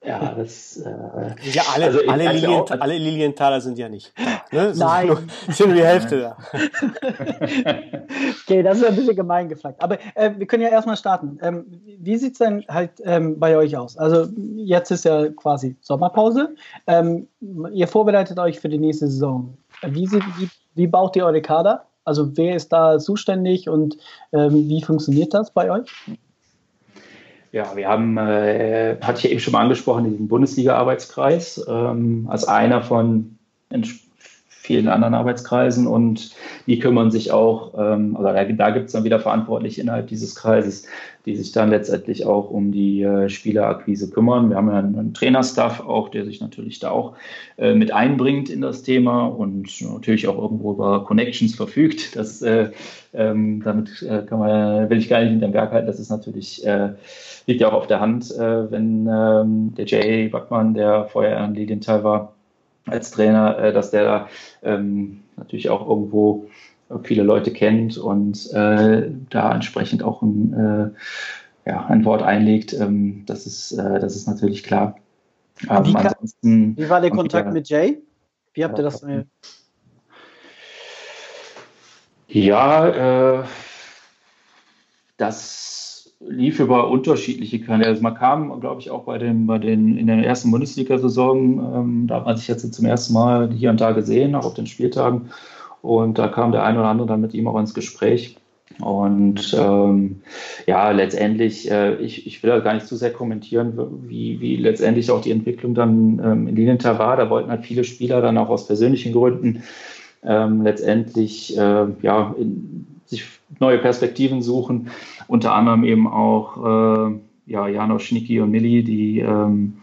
ja, das. Äh, ja, alle, also alle, Lilien, auch, alle Lilienthaler sind ja nicht. Ne? Nein. Nur, sind nur die Hälfte da. okay, das ist ein bisschen gemein gefragt. Aber äh, wir können ja erstmal starten. Ähm, wie sieht es denn halt ähm, bei euch aus? Also, jetzt ist ja quasi Sommerpause. Ähm, ihr vorbereitet euch für die nächste Saison. Wie, sieht, wie, wie baut ihr eure Kader? Also, wer ist da zuständig und ähm, wie funktioniert das bei euch? Ja, wir haben, äh, hatte ich eben schon mal angesprochen, diesen Bundesliga-Arbeitskreis ähm, als einer von vielen anderen Arbeitskreisen und die kümmern sich auch, ähm, also da, da gibt es dann wieder Verantwortliche innerhalb dieses Kreises, die sich dann letztendlich auch um die äh, Spielerakquise kümmern. Wir haben ja einen, Trainerstaff auch, der sich natürlich da auch äh, mit einbringt in das Thema und natürlich auch irgendwo über Connections verfügt. Das, äh, ähm, damit äh, kann man, will ich gar nicht hinterm Berg halten. Das ist natürlich, äh, liegt ja auch auf der Hand, äh, wenn ähm, der Jay Backmann, der vorher in Lilienthal war, als Trainer, äh, dass der da ähm, natürlich auch irgendwo viele Leute kennt und äh, da entsprechend auch ein, äh, ja, ein Wort einlegt. Ähm, das, ist, äh, das ist natürlich klar. Aber wie, kann, wie war der Kontakt wieder, mit Jay? Wie habt ihr das? Ja, äh, das lief über unterschiedliche Kanäle. Also man kam, glaube ich, auch bei den, bei den in der ersten Bundesliga-Saison, ähm, da hat man sich jetzt zum ersten Mal hier und da gesehen, auch auf den Spieltagen. Und da kam der ein oder andere dann mit ihm auch ins Gespräch. Und ähm, ja, letztendlich, äh, ich, ich will da gar nicht zu sehr kommentieren, wie, wie letztendlich auch die Entwicklung dann ähm, in Lilienthal war. Da wollten halt viele Spieler dann auch aus persönlichen Gründen ähm, letztendlich äh, ja, in, sich neue Perspektiven suchen. Unter anderem eben auch äh, ja, Janosch, Schnicki und Milli, die ähm,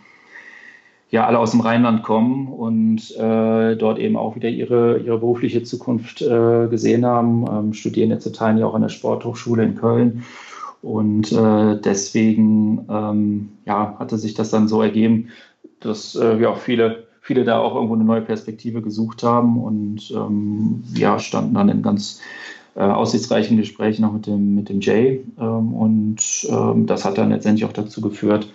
ja alle aus dem Rheinland kommen und äh, dort eben auch wieder ihre, ihre berufliche Zukunft äh, gesehen haben, ähm, studieren jetzt zu Teilen ja auch an der Sporthochschule in Köln. Und äh, deswegen ähm, ja, hatte sich das dann so ergeben, dass äh, ja, viele, viele da auch irgendwo eine neue Perspektive gesucht haben und ähm, ja, standen dann in ganz äh, aussichtsreichen Gesprächen noch mit dem, mit dem Jay. Ähm, und ähm, das hat dann letztendlich auch dazu geführt,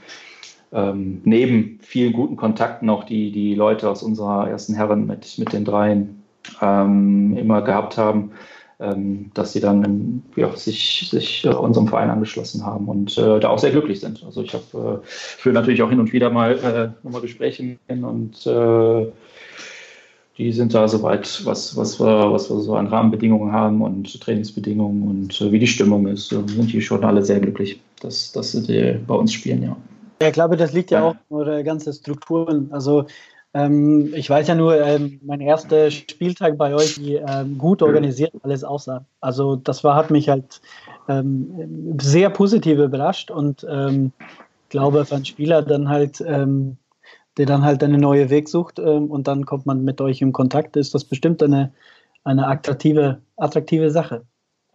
ähm, neben vielen guten Kontakten auch die, die Leute aus unserer ersten Herren mit, mit den dreien ähm, immer gehabt haben, ähm, dass sie dann ja, sich, sich äh, unserem Verein angeschlossen haben und äh, da auch sehr glücklich sind. Also ich habe äh, für natürlich auch hin und wieder mal äh, nochmal Gespräche und äh, die sind da soweit, was, was, wir, was wir so an Rahmenbedingungen haben und Trainingsbedingungen und äh, wie die Stimmung ist, sind die schon alle sehr glücklich, dass, dass sie bei uns spielen, ja. Ja, ich glaube, das liegt ja, ja. auch in eure ganzen Strukturen. Also ähm, ich weiß ja nur, ähm, mein erster Spieltag bei euch, wie ähm, gut organisiert alles aussah. Also das war, hat mich halt ähm, sehr positiv überrascht und ähm, glaube, für einen Spieler dann halt, ähm, der dann halt einen neuen Weg sucht und dann kommt man mit euch in Kontakt, ist das bestimmt eine, eine attraktive, attraktive Sache.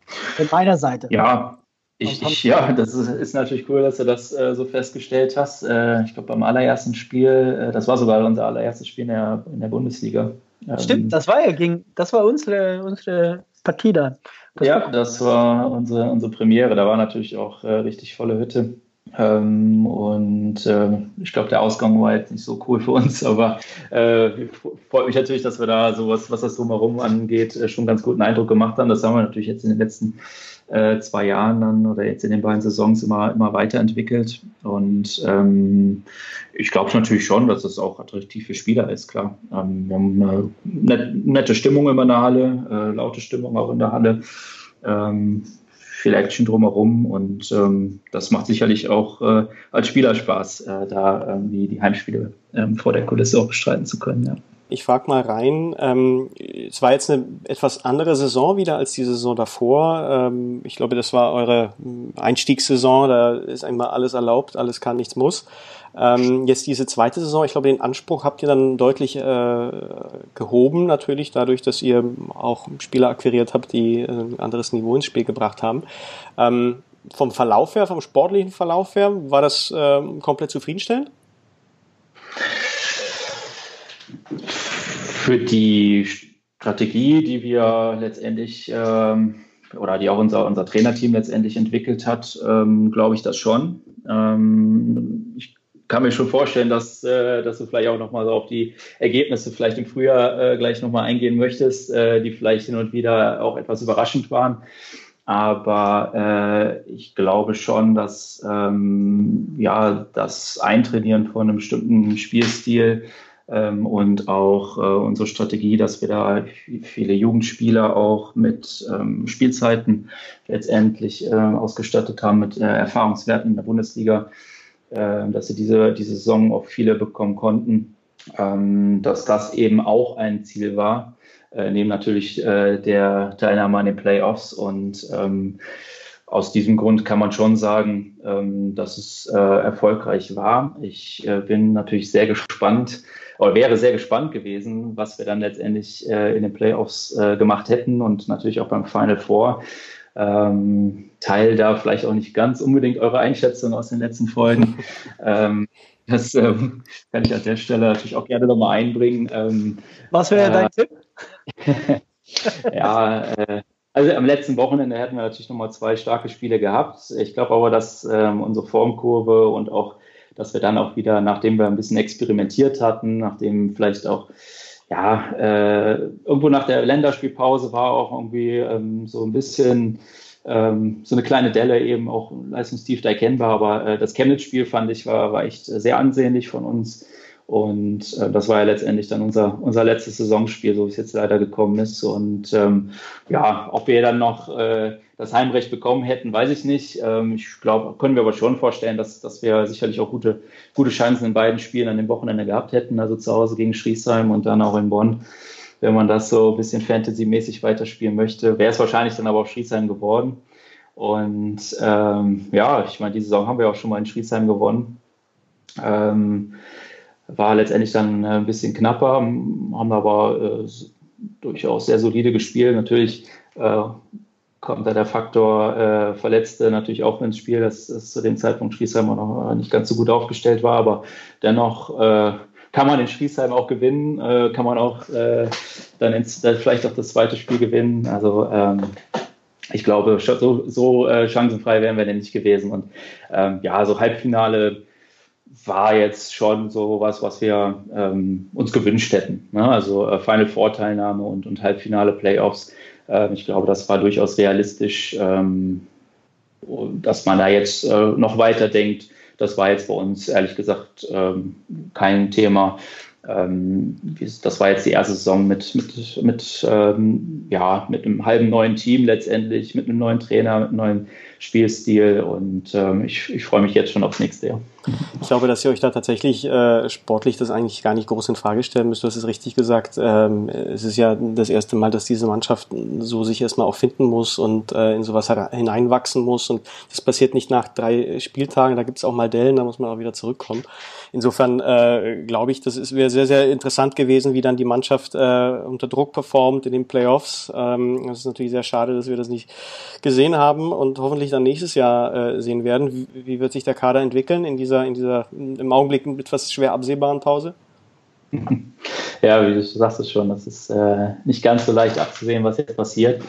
Von meiner Seite. Ja, ich, ich, ja, das ist, ist, natürlich cool, dass du das äh, so festgestellt hast. Äh, ich glaube, beim allerersten Spiel, äh, das war sogar unser allererstes Spiel in der, in der Bundesliga. Ähm, Stimmt, das war ja gegen, das war unsere, unsere Partie da. Das ja, war das war unsere, unsere Premiere. Da war natürlich auch äh, richtig volle Hütte. Ähm, und äh, ich glaube, der Ausgang war jetzt nicht so cool für uns, aber äh, freut mich natürlich, dass wir da sowas, was das drumherum angeht, äh, schon ganz guten Eindruck gemacht haben. Das haben wir natürlich jetzt in den letzten äh, zwei Jahren dann oder jetzt in den beiden Saisons immer, immer weiterentwickelt. Und ähm, ich glaube natürlich schon, dass es auch attraktiv für Spieler ist, klar. Ähm, wir haben eine nette Stimmung immer in der Halle, äh, laute Stimmung auch in der Halle. Ähm, viel Action drumherum und ähm, das macht sicherlich auch äh, als Spieler Spaß, äh, da irgendwie die Heimspiele ähm, vor der Kulisse auch bestreiten zu können. Ja. Ich frage mal rein, ähm, es war jetzt eine etwas andere Saison wieder als die Saison davor. Ähm, ich glaube, das war eure Einstiegssaison, da ist einmal alles erlaubt, alles kann, nichts muss. Ähm, jetzt diese zweite Saison, ich glaube, den Anspruch habt ihr dann deutlich äh, gehoben, natürlich dadurch, dass ihr auch Spieler akquiriert habt, die ein anderes Niveau ins Spiel gebracht haben. Ähm, vom Verlauf her, vom sportlichen Verlauf her, war das äh, komplett zufriedenstellend? Für die Strategie, die wir letztendlich ähm, oder die auch unser, unser Trainerteam letztendlich entwickelt hat, ähm, glaube ich das schon. Ähm, ich kann mir schon vorstellen, dass, äh, dass du vielleicht auch nochmal so auf die Ergebnisse vielleicht im Frühjahr äh, gleich nochmal eingehen möchtest, äh, die vielleicht hin und wieder auch etwas überraschend waren. Aber äh, ich glaube schon, dass ähm, ja das Eintrainieren von einem bestimmten Spielstil ähm, und auch äh, unsere Strategie, dass wir da viele Jugendspieler auch mit ähm, Spielzeiten letztendlich äh, ausgestattet haben, mit äh, Erfahrungswerten in der Bundesliga, äh, dass sie diese, diese Saison auch viele bekommen konnten, ähm, dass das eben auch ein Ziel war äh, neben natürlich äh, der Teilnahme an den Playoffs. Und ähm, aus diesem Grund kann man schon sagen, ähm, dass es äh, erfolgreich war. Ich äh, bin natürlich sehr gespannt oder wäre sehr gespannt gewesen, was wir dann letztendlich äh, in den Playoffs äh, gemacht hätten und natürlich auch beim Final Four. Ähm, Teil da vielleicht auch nicht ganz unbedingt eure Einschätzung aus den letzten Folgen. ähm, das ähm, kann ich an der Stelle natürlich auch gerne nochmal einbringen. Ähm, was wäre dein Tipp? ja, äh, also am letzten Wochenende hätten wir natürlich nochmal zwei starke Spiele gehabt. Ich glaube aber, dass ähm, unsere Formkurve und auch, dass wir dann auch wieder, nachdem wir ein bisschen experimentiert hatten, nachdem vielleicht auch ja, äh, irgendwo nach der Länderspielpause war auch irgendwie ähm, so ein bisschen ähm, so eine kleine Delle eben auch leistungstief erkennbar, aber äh, das Chemnitz-Spiel fand ich war, war echt sehr ansehnlich von uns. Und äh, das war ja letztendlich dann unser, unser letztes Saisonspiel, so wie es jetzt leider gekommen ist. Und ähm, ja, ob wir dann noch äh, das Heimrecht bekommen hätten, weiß ich nicht. Ähm, ich glaube, können wir aber schon vorstellen, dass, dass wir sicherlich auch gute, gute Chancen in beiden Spielen an dem Wochenende gehabt hätten. Also zu Hause gegen Schriesheim und dann auch in Bonn. Wenn man das so ein bisschen Fantasy-mäßig weiterspielen möchte, wäre es wahrscheinlich dann aber auch Schriesheim geworden. Und ähm, ja, ich meine, die Saison haben wir auch schon mal in Schriesheim gewonnen. Ähm, war letztendlich dann äh, ein bisschen knapper, haben aber äh, durchaus sehr solide gespielt. Natürlich äh, kommt da der Faktor äh, Verletzte natürlich auch ins Spiel, dass es zu dem Zeitpunkt Schriesheim auch noch nicht ganz so gut aufgestellt war, aber dennoch äh, kann man in Schriesheim auch gewinnen, äh, kann man auch dann, ins, vielleicht auch das zweite Spiel gewinnen. Also ähm, ich glaube, so, so chancenfrei wären wir denn nicht gewesen. Und ähm, ja, so Halbfinale war jetzt schon so was, was wir ähm, uns gewünscht hätten. Ne? Also äh, Final Four Teilnahme und, und Halbfinale Playoffs Ähm, ich glaube, das war durchaus realistisch, ähm, dass man da jetzt äh, noch weiter denkt. Das war jetzt bei uns ehrlich gesagt ähm, kein Thema. Ähm, das war jetzt die erste Saison mit, mit, mit, ähm, ja, mit einem halben neuen Team letztendlich, mit einem neuen Trainer, mit einem neuen Spielstil und ähm, ich, ich freue mich jetzt schon aufs nächste Jahr. Ich glaube, dass ihr euch da tatsächlich äh, sportlich das eigentlich gar nicht groß in Frage stellen müsst. Du hast es richtig gesagt. Ähm, es ist ja das erste Mal, dass diese Mannschaft so sich erstmal auch finden muss und äh, in sowas hineinwachsen muss. Und das passiert nicht nach drei Spieltagen. Da gibt es auch mal Dellen, da muss man auch wieder zurückkommen. Insofern äh, glaube ich, das wäre sehr, sehr interessant gewesen, wie dann die Mannschaft äh, unter Druck performt in den Playoffs. Ähm, das ist natürlich sehr schade, dass wir das nicht gesehen haben und hoffentlich dann nächstes Jahr äh, sehen werden. Wie, wie wird sich der Kader entwickeln in dieser, in dieser im Augenblick etwas schwer absehbaren Pause? Ja, wie du sagst es schon, das ist äh, nicht ganz so leicht abzusehen, was jetzt passiert.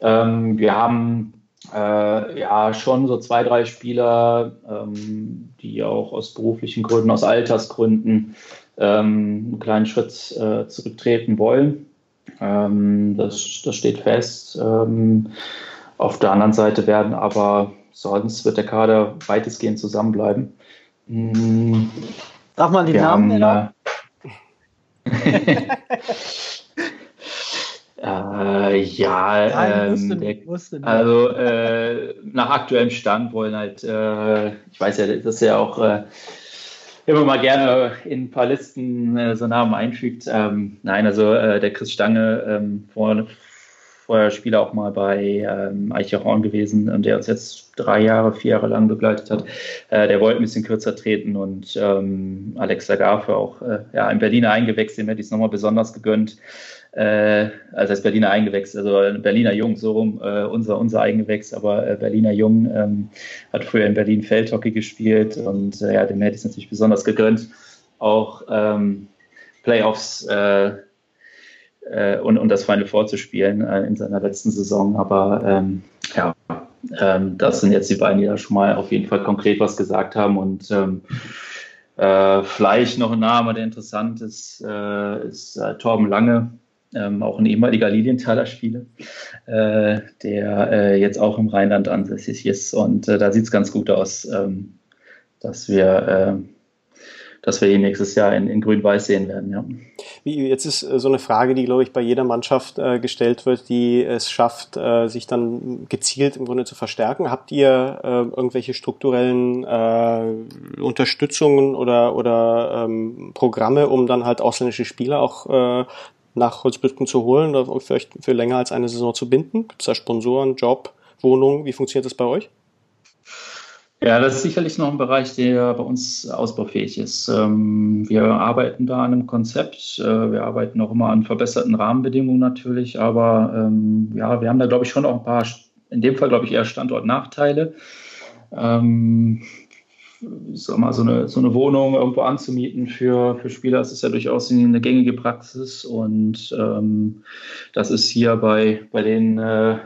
Ähm, wir haben äh, ja schon so zwei, drei Spieler, ähm, die auch aus beruflichen Gründen, aus Altersgründen ähm, einen kleinen Schritt äh, zurücktreten wollen. Ähm, das, das steht fest. Ähm, auf der anderen Seite werden aber sonst wird der Kader weitestgehend zusammenbleiben. Mhm. Darf man die Namen nennen? Äh, ja, Nein, ähm, der, wusste also äh, nach aktuellem Stand wollen halt, äh, ich weiß ja, dass er auch äh, immer mal gerne in ein paar Listen äh, so Namen einfügt. Ähm, nein, also äh, der Chris Stange, ähm, vor, vorher Spieler auch mal bei ähm, Eicherhorn gewesen und der uns jetzt drei Jahre, vier Jahre lang begleitet hat. Äh, der wollte ein bisschen kürzer treten und ähm, Alexa Garfe auch äh, ja, in Berliner eingewechselt, dem hätte ich es nochmal besonders gegönnt. Äh, also als Berliner Eingewächs, also Berliner Jung, so rum, äh, unser, unser Eingewächs, aber äh, Berliner Jung ähm, hat früher in Berlin Feldhockey gespielt und äh, ja, dem hätte ich es natürlich besonders gegönnt, auch ähm, Playoffs äh, äh, und, und das Final Four zu spielen äh, in seiner letzten Saison, aber ähm, ja, ähm, das sind jetzt die beiden, die da schon mal auf jeden Fall konkret was gesagt haben und ähm, äh, vielleicht noch ein Name, der interessant ist, äh, ist äh, Torben Lange, ähm, auch ein ehemaliger Lilienthaler Spieler, äh, der jetzt auch im Rheinland ansässig ist. Und da sieht es ganz gut aus, ähm, dass wir äh, dass wir ihn nächstes Jahr in, in Grün-Weiß sehen werden. Ja. Wie, jetzt ist äh, so eine Frage, die, glaube ich, bei jeder Mannschaft äh, gestellt wird, die es schafft, äh, sich dann gezielt im Grunde zu verstärken. Habt ihr äh, irgendwelche strukturellen äh, Unterstützungen oder, oder ähm, Programme, um dann halt ausländische Spieler auch äh, nach Holzbrücken zu holen oder vielleicht für länger als eine Saison zu binden? Gibt es da Sponsoren, Job, Wohnungen? Wie funktioniert das bei euch? Ja, das ist sicherlich noch ein Bereich, der bei uns ausbaufähig ist. Ähm, wir arbeiten da an einem Konzept. Äh, wir arbeiten auch immer an verbesserten Rahmenbedingungen natürlich, aber ähm, ja, wir haben da, glaube ich, schon auch ein paar, in dem Fall, glaube ich, eher Standortnachteile. Ähm, mal, so eine, so eine Wohnung irgendwo anzumieten für, für Spieler, das ist ja durchaus eine gängige Praxis und ähm, das ist hier bei, bei den, äh,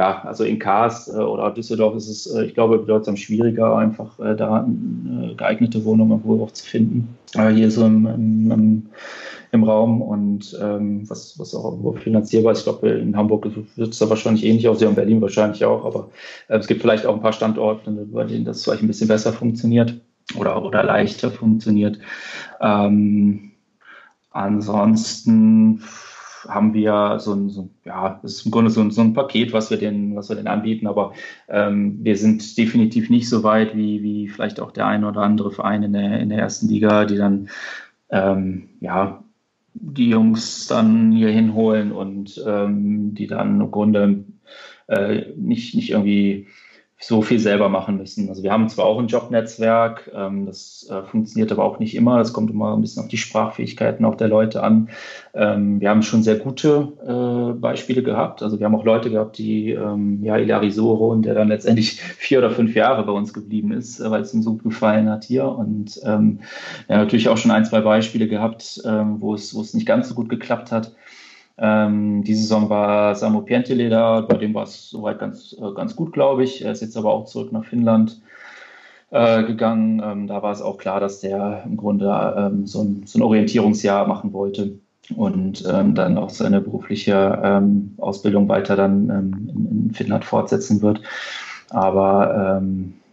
ja, also in Kars äh, oder Düsseldorf ist es, äh, ich glaube, bedeutsam schwieriger, einfach äh, da eine geeignete Wohnung irgendwo auch zu finden. Aber hier so im, im, im Raum und ähm, was, was auch finanzierbar ist. Ich glaube, in Hamburg wird es da wahrscheinlich ähnlich aussehen, in Berlin wahrscheinlich auch, aber äh, es gibt vielleicht auch ein paar Standorte, bei denen das vielleicht ein bisschen besser funktioniert oder, oder leichter funktioniert. Ähm, ansonsten haben wir so ein, so, ja, ist im Grunde so ein, so ein Paket, was wir den, was wir den anbieten, aber ähm, wir sind definitiv nicht so weit wie, wie vielleicht auch der ein oder andere Verein in der, in der ersten Liga, die dann ähm, ja die Jungs dann hier hinholen und ähm, die dann im Grunde äh, nicht, nicht irgendwie so viel selber machen müssen. Also wir haben zwar auch ein Jobnetzwerk, ähm, das äh, funktioniert aber auch nicht immer. Das kommt immer ein bisschen auf die Sprachfähigkeiten auch der Leute an. Ähm, wir haben schon sehr gute äh, Beispiele gehabt. Also wir haben auch Leute gehabt, die, ähm, ja, Ilari Soron, der dann letztendlich vier oder fünf Jahre bei uns geblieben ist, äh, weil es ihm so gut gefallen hat hier. Und ähm, ja, natürlich auch schon ein, zwei Beispiele gehabt, ähm, wo es, wo es nicht ganz so gut geklappt hat. Ähm, die Saison war Samu Pientele da, bei dem war es soweit ganz, äh, ganz gut, glaube ich. Er ist jetzt aber auch zurück nach Finnland äh, gegangen. Ähm, da war es auch klar, dass der im Grunde ähm, so, ein, so, ein, Orientierungsjahr machen wollte. und ähm, dann auch seine berufliche ähm, Ausbildung weiter dann ähm, in, in, Finnland fortsetzen wird. Aber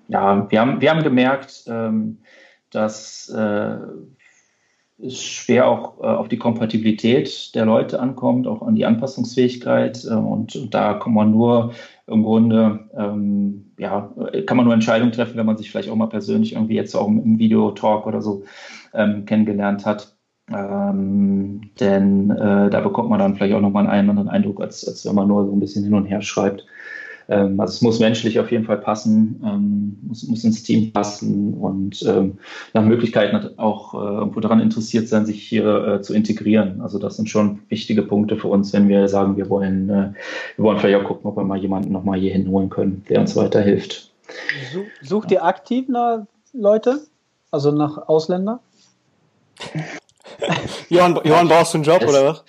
ja, wir haben, wir haben gemerkt, dass äh, es schwer auch äh, auf die Kompatibilität der Leute ankommt, auch an die Anpassungsfähigkeit. Äh, und, und, da kann man nur im Grunde, ähm, ja, kann man nur Entscheidungen treffen, wenn man sich vielleicht auch mal persönlich irgendwie jetzt auch im Videotalk oder so ähm, kennengelernt hat. Ähm, denn äh, da bekommt man dann vielleicht auch nochmal einen anderen Eindruck, als, als wenn man nur so ein bisschen hin und her schreibt. Ähm, also es muss menschlich auf jeden Fall passen, ähm, muss, muss ins Team passen und ähm, nach Möglichkeiten auch äh, irgendwo daran interessiert sein, sich hier äh, zu integrieren. Also das sind schon wichtige Punkte für uns, wenn wir sagen, wir wollen, äh, wir wollen vielleicht auch gucken, ob wir mal jemanden nochmal hier hinholen können, der uns weiterhilft. Sucht ihr aktiv nach Leute, also nach Ausländern? Johann, Johann, brauchst du einen Job, oder was?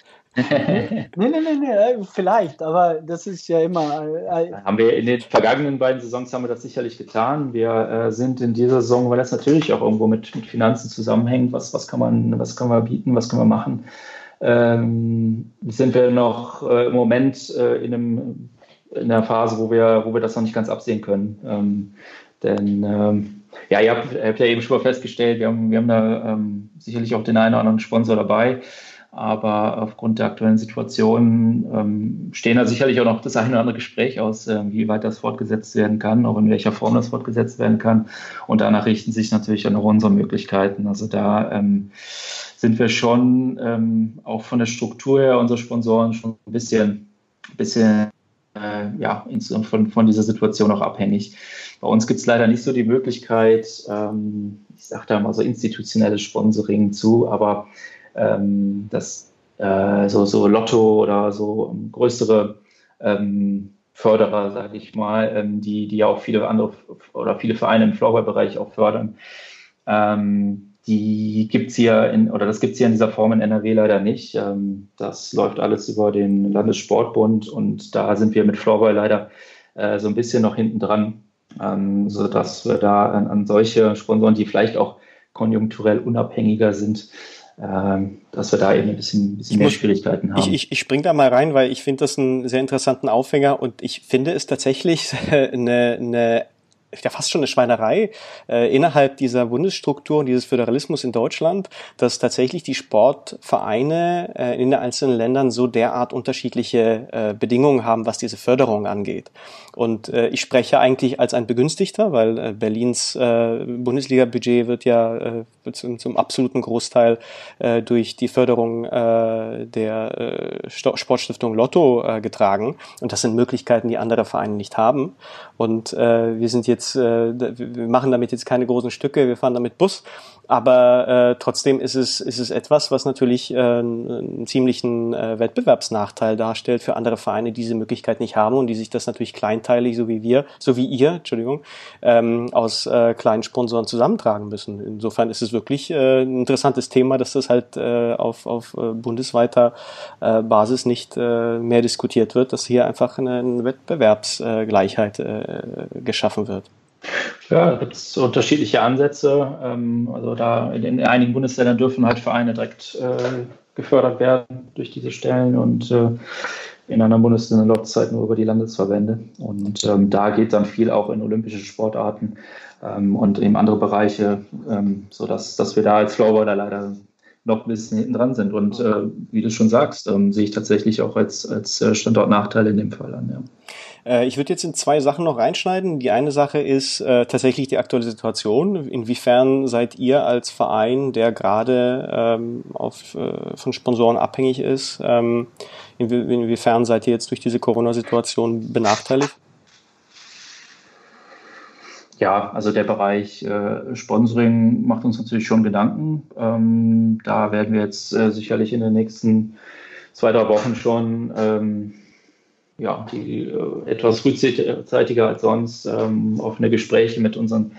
Nee, nee, nee, nee, vielleicht, aber das ist ja immer. Äh, haben wir in den vergangenen beiden Saisons haben wir das sicherlich getan. Wir äh, sind in dieser Saison, weil das natürlich auch irgendwo mit, mit Finanzen zusammenhängt, was, was, kann man, was kann man bieten, was können wir machen, ähm, sind wir noch äh, im Moment äh, in, einem, in einer Phase, wo wir, wo wir das noch nicht ganz absehen können. Ähm, denn ähm, ja, ihr habt, habt, ja eben schon mal festgestellt, wir haben, wir haben da ähm, sicherlich auch den einen oder anderen Sponsor dabei. Aber aufgrund der aktuellen Situation ähm, stehen da sicherlich auch noch das eine oder andere Gespräch aus, äh, wie weit das fortgesetzt werden kann, auch in welcher Form das fortgesetzt werden kann. Und danach richten sich natürlich auch noch unsere Möglichkeiten. Also da ähm, sind wir schon ähm, auch von der Struktur her unsere Sponsoren schon ein bisschen, bisschen äh, ja, von, von dieser Situation auch abhängig. Bei uns gibt es leider nicht so die Möglichkeit, ähm, ich sage da mal so institutionelles Sponsoring zu, aber ähm, das äh, so, so Lotto oder so größere ähm, Förderer, sage ich mal, ähm, die, die ja auch viele andere oder viele Vereine im Floorball-Bereich auch fördern. Ähm, die gibt es hier in, oder das gibt es hier in dieser Form in NRW leider nicht. Ähm, das läuft alles über den Landessportbund und da sind wir mit Floorball leider äh, so ein bisschen noch hinten dran, ähm, sodass wir da an, an solche Sponsoren, die vielleicht auch konjunkturell unabhängiger sind, ähm, dass wir da eben ein bisschen, ein bisschen mehr Schwierigkeiten haben. Ich, ich, ich spring da mal rein, weil ich finde das einen sehr interessanten Aufhänger und ich finde es tatsächlich eine, eine ja fast schon eine Schweinerei äh, innerhalb dieser Bundesstruktur und dieses Föderalismus in Deutschland, dass tatsächlich die Sportvereine äh, in den einzelnen Ländern so derart unterschiedliche äh, Bedingungen haben, was diese Förderung angeht. Und äh, ich spreche eigentlich als ein Begünstigter, weil äh, Berlins äh, Bundesliga-Budget wird ja äh, zum, zum absoluten Großteil äh, durch die Förderung äh, der äh, Sportstiftung Lotto äh, getragen. Und das sind Möglichkeiten, die andere Vereine nicht haben. Und äh, wir sind jetzt, äh, wir machen damit jetzt keine großen Stücke, wir fahren damit Bus, aber äh, trotzdem ist es, ist es etwas, was natürlich äh, einen ziemlichen äh, Wettbewerbsnachteil darstellt für andere Vereine, die diese Möglichkeit nicht haben und die sich das natürlich kleinteilig, so wie wir, so wie ihr, Entschuldigung, ähm, aus äh, kleinen Sponsoren zusammentragen müssen. Insofern ist es wirklich äh, ein interessantes Thema, dass das halt äh, auf, auf äh, bundesweiter äh, Basis nicht äh, mehr diskutiert wird, dass hier einfach eine, eine Wettbewerbsgleichheit äh, geschaffen wird. Ja, da gibt es unterschiedliche Ansätze. Ähm, also da in, in, einigen Bundesländern dürfen halt Vereine direkt äh, gefördert werden durch diese Stellen und äh, in anderen Bundesländern läuft es halt nur über die Landesverbände. Und ähm, da geht dann viel auch in olympische Sportarten ähm, und in andere Bereiche, sodass dass wir da als Flowboarder leider noch ein bisschen hinten dran sind. Und äh, wie du schon sagst, sehe ich tatsächlich auch als, als Standortnachteil in dem Fall an. Ja. Äh, ich würde jetzt in zwei Sachen noch reinschneiden. Die eine Sache ist äh, tatsächlich die aktuelle Situation. Inwiefern seid ihr als Verein, der gerade ähm, auf, äh, von Sponsoren abhängig ist, ähm, inwie inwiefern seid ihr jetzt durch diese Corona-Situation benachteiligt? Ja, also der Bereich äh, Sponsoring macht uns natürlich schon Gedanken. Ähm, da werden wir jetzt äh, sicherlich in den nächsten zwei, drei Wochen schon ähm, ja, die äh, etwas frühzeitiger als sonst ähm, offene Gespräche mit unseren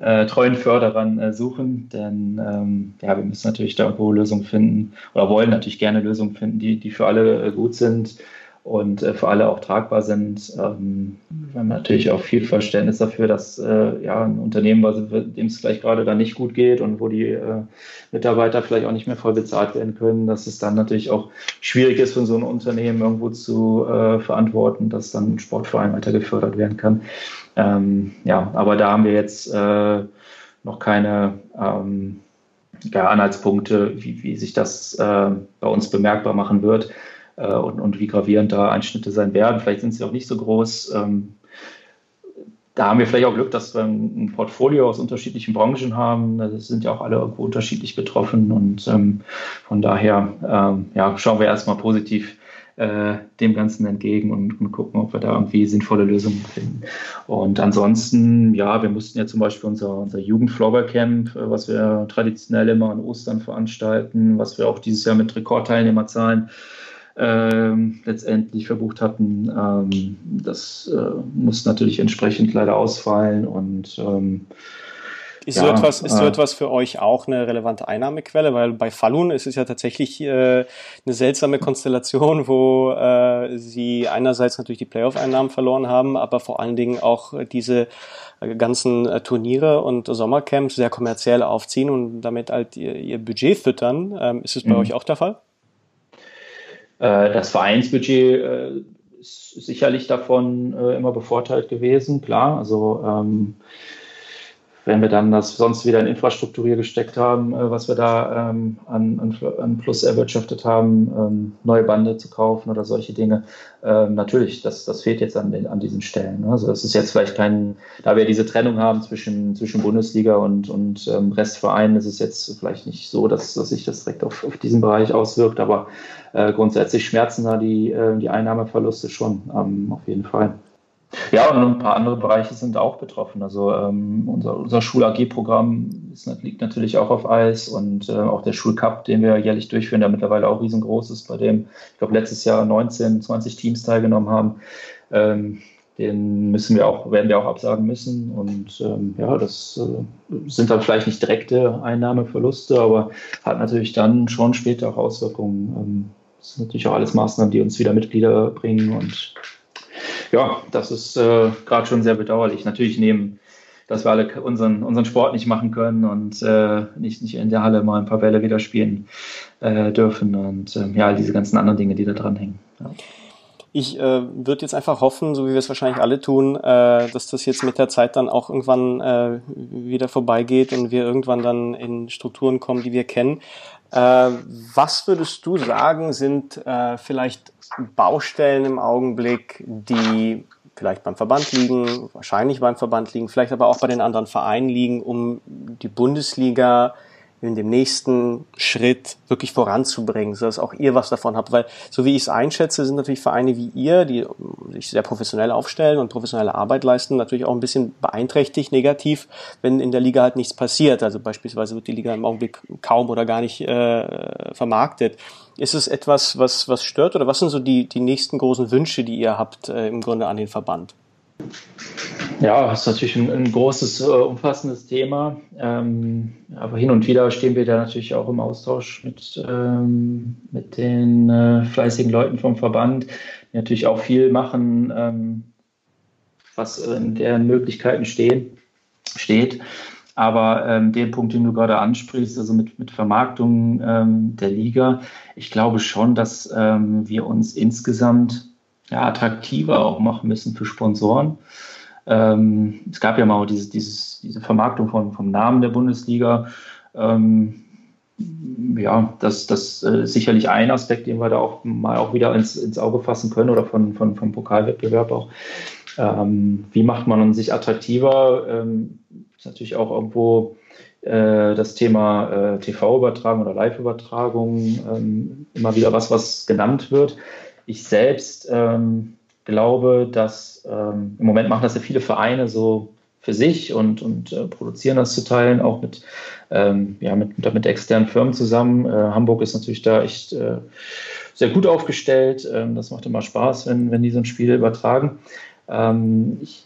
äh, treuen Förderern äh, suchen. Denn ähm, ja, wir müssen natürlich da irgendwo Lösungen finden oder wollen natürlich gerne Lösungen finden, die, die für alle äh, gut sind. Und äh, für alle auch tragbar sind. Ähm, wir haben natürlich auch viel Verständnis dafür, dass äh, ja, ein Unternehmen, dem es vielleicht gerade da nicht gut geht und wo die äh, Mitarbeiter vielleicht auch nicht mehr voll bezahlt werden können, dass es dann natürlich auch schwierig ist für so ein Unternehmen irgendwo zu äh, verantworten, dass dann ein Sportverein weiter gefördert werden kann. Ähm, ja, aber da haben wir jetzt äh, noch keine ähm, ja, Anhaltspunkte, wie, wie sich das äh, bei uns bemerkbar machen wird äh, und, und wie gravierend da Einschnitte sein werden. Vielleicht sind sie auch nicht so groß. Ähm, da haben wir vielleicht auch Glück, dass wir ein Portfolio aus unterschiedlichen Branchen haben. Da sind ja auch alle irgendwo unterschiedlich betroffen und ähm, von daher ähm, ja, schauen wir erstmal positiv äh, dem Ganzen entgegen und, und, gucken, ob wir da irgendwie sinnvolle Lösungen finden. Und ansonsten, ja, wir mussten ja zum Beispiel unser, unser Jugend-Flogger-Camp, äh, was wir traditionell immer an Ostern veranstalten, was wir auch dieses Jahr mit Rekordteilnehmerzahlen ähm, letztendlich verbucht hatten. Ähm, das äh, muss natürlich entsprechend leider ausfallen und ähm, ist, ja, so etwas, ist so äh, etwas für euch auch eine relevante Einnahmequelle? Weil bei Falun ist es ja tatsächlich äh, eine seltsame Konstellation, wo äh, sie einerseits natürlich die Playoff-Einnahmen verloren haben, aber vor allen Dingen auch diese äh, ganzen äh, Turniere und Sommercamps sehr kommerziell aufziehen und damit halt ihr, ihr Budget füttern. Ähm, ist es bei mhm. euch auch der Fall? Äh, das Vereinsbudget äh, ist sicherlich davon äh, immer bevorteilt gewesen, klar. Also ähm, wenn wir dann das sonst wieder in Infrastruktur hier gesteckt haben, äh, was wir da ähm, an, an, an, Plus erwirtschaftet haben, ähm, neue Bande zu kaufen oder solche Dinge, ähm, natürlich, das, das fehlt jetzt an, den, an diesen Stellen. Ne? Also das ist jetzt vielleicht kein, da wir diese Trennung haben zwischen, zwischen Bundesliga und, und ähm, Restvereinen, ist es jetzt vielleicht nicht so, dass, dass sich das direkt auf, auf diesen Bereich auswirkt, aber äh, grundsätzlich schmerzen da die, äh, die Einnahmeverluste schon, ähm, auf jeden Fall. Ja, und ein paar andere Bereiche sind auch betroffen. Also ähm, unser, unser Schul-AG-Programm liegt natürlich auch auf Eis und äh, auch der Schulcup, den wir jährlich durchführen, der mittlerweile auch riesengroß ist, bei dem, ich glaube, letztes Jahr 19, 20 Teams teilgenommen haben. Ähm, den müssen wir auch, werden wir auch absagen müssen. Und ähm, ja, das äh, sind dann vielleicht nicht direkte Einnahmeverluste, aber hat natürlich dann schon später auch Auswirkungen. Ähm, das sind natürlich auch alles Maßnahmen, die uns wieder Mitglieder bringen und ja, das ist äh, gerade schon sehr bedauerlich. Natürlich nehmen, dass wir alle unseren, unseren Sport nicht machen können und äh, nicht, nicht in der Halle mal ein paar Bälle wieder spielen äh, dürfen und ähm, ja, all diese ganzen anderen Dinge, die da dran hängen. Ja. Ich äh, würde jetzt einfach hoffen, so wie wir es wahrscheinlich alle tun, äh, dass das jetzt mit der Zeit dann auch irgendwann äh, wieder vorbeigeht und wir irgendwann dann in Strukturen kommen, die wir kennen. Äh, was würdest du sagen, sind äh, vielleicht Baustellen im Augenblick, die vielleicht beim Verband liegen, wahrscheinlich beim Verband liegen, vielleicht aber auch bei den anderen Vereinen liegen, um die Bundesliga in dem nächsten Schritt wirklich voranzubringen, sodass auch ihr was davon habt. Weil, so wie ich es einschätze, sind natürlich Vereine wie ihr, die sich sehr professionell aufstellen und professionelle Arbeit leisten, natürlich auch ein bisschen beeinträchtigt, negativ, wenn in der Liga halt nichts passiert. Also beispielsweise wird die Liga im Augenblick kaum oder gar nicht äh, vermarktet. Ist es etwas, was, was stört oder was sind so die, die nächsten großen Wünsche, die ihr habt äh, im Grunde an den Verband? Ja, das ist natürlich ein, ein großes, äh, umfassendes Thema. Ähm, aber hin und wieder stehen wir da natürlich auch im Austausch mit, ähm, mit den äh, fleißigen Leuten vom Verband, die natürlich auch viel machen, ähm, was in deren Möglichkeiten stehen, steht. Aber ähm, den Punkt, den du gerade ansprichst, also mit, mit Vermarktung ähm, der Liga, ich glaube schon, dass ähm, wir uns insgesamt ja, attraktiver auch machen müssen für Sponsoren. Ähm, es gab ja mal dieses, dieses, diese Vermarktung von, vom Namen der Bundesliga. Ähm, ja, das, das äh, ist sicherlich ein Aspekt, den wir da auch mal auch wieder ins, ins Auge fassen können oder von, von, vom Pokalwettbewerb auch. Ähm, wie macht man sich attraktiver? Ähm, ist natürlich auch irgendwo äh, das Thema äh, TV-Übertragung oder Live-Übertragung ähm, immer wieder was, was genannt wird. Ich selbst ähm, glaube, dass ähm, im Moment machen das ja viele Vereine so für sich und, und äh, produzieren das zu teilen, auch mit, ähm, ja, mit, mit externen Firmen zusammen. Äh, Hamburg ist natürlich da echt äh, sehr gut aufgestellt. Ähm, das macht immer Spaß, wenn, wenn die so ein Spiel übertragen. Ähm, ich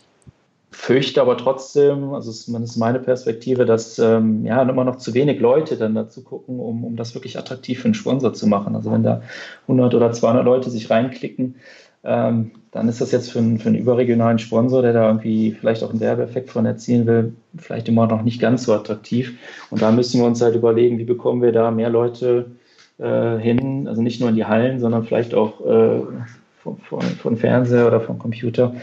fürchte aber trotzdem, also ist meine Perspektive, dass ähm, ja immer noch zu wenig Leute dann dazu gucken, um, um das wirklich attraktiv für einen Sponsor zu machen. Also wenn da 100 oder 200 Leute sich reinklicken, ähm, dann ist das jetzt für einen, für einen überregionalen Sponsor, der da irgendwie vielleicht auch einen Werbeeffekt von erzielen will, vielleicht immer noch nicht ganz so attraktiv. Und da müssen wir uns halt überlegen, wie bekommen wir da mehr Leute äh, hin, also nicht nur in die Hallen, sondern vielleicht auch äh, von, von, von, Fernseher oder vom Computer,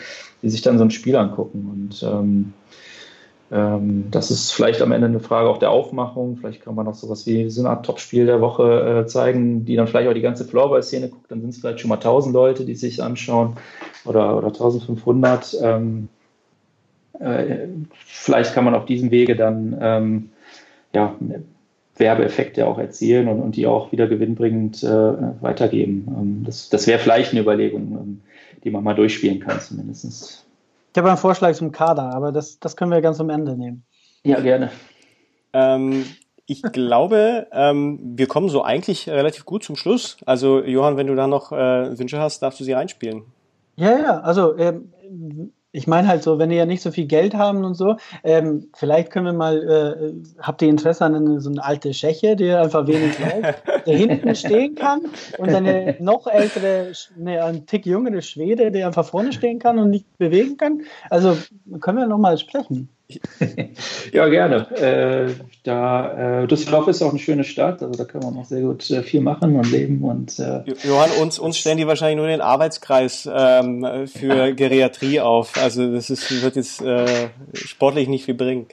die sich dann so ein Spiel angucken. Und ähm, ähm, das ist vielleicht am Ende eine Frage auch der Aufmachung. Vielleicht kann man auch sowas wie so eine Art Topspiel der Woche äh, zeigen, die dann vielleicht auch die ganze Floorball-Szene guckt. Dann sind es vielleicht schon mal 1000 Leute, die sich anschauen oder, oder 1500. Ähm, äh, vielleicht kann man auf diesem Wege dann ähm, ja, Werbeeffekte auch erzielen und, und die auch wieder gewinnbringend äh, weitergeben. Ähm, das, das wäre vielleicht eine Überlegung, ähm, die man mal durchspielen kann, zumindest. Ich habe einen Vorschlag zum Kader, aber das, das können wir ganz am Ende nehmen. Ja, gerne. Ähm, ich glaube, ähm, wir kommen so eigentlich relativ gut zum Schluss. Also, Johann, wenn du da noch äh, Wünsche hast, darfst du sie einspielen. Ja, ja, also ähm, ich meine halt so, wenn die ja nicht so viel Geld haben und so, ähm, vielleicht können wir mal, äh, habt ihr Interesse an eine, so eine alte Tscheche, die einfach wenig läuft, der hinten stehen kann und eine noch ältere, ne, ein Tick jüngere Schwede, der einfach vorne stehen kann und nicht bewegen kann? Also können wir nochmal sprechen. Ja, gerne. Äh, da, äh, Düsseldorf ist auch eine schöne Stadt, also da kann man auch sehr gut äh, viel machen und leben. Und, äh, Johann, uns, uns stellen die wahrscheinlich nur den Arbeitskreis ähm, für Geriatrie auf. Also das ist, wird jetzt äh, sportlich nicht viel bringen.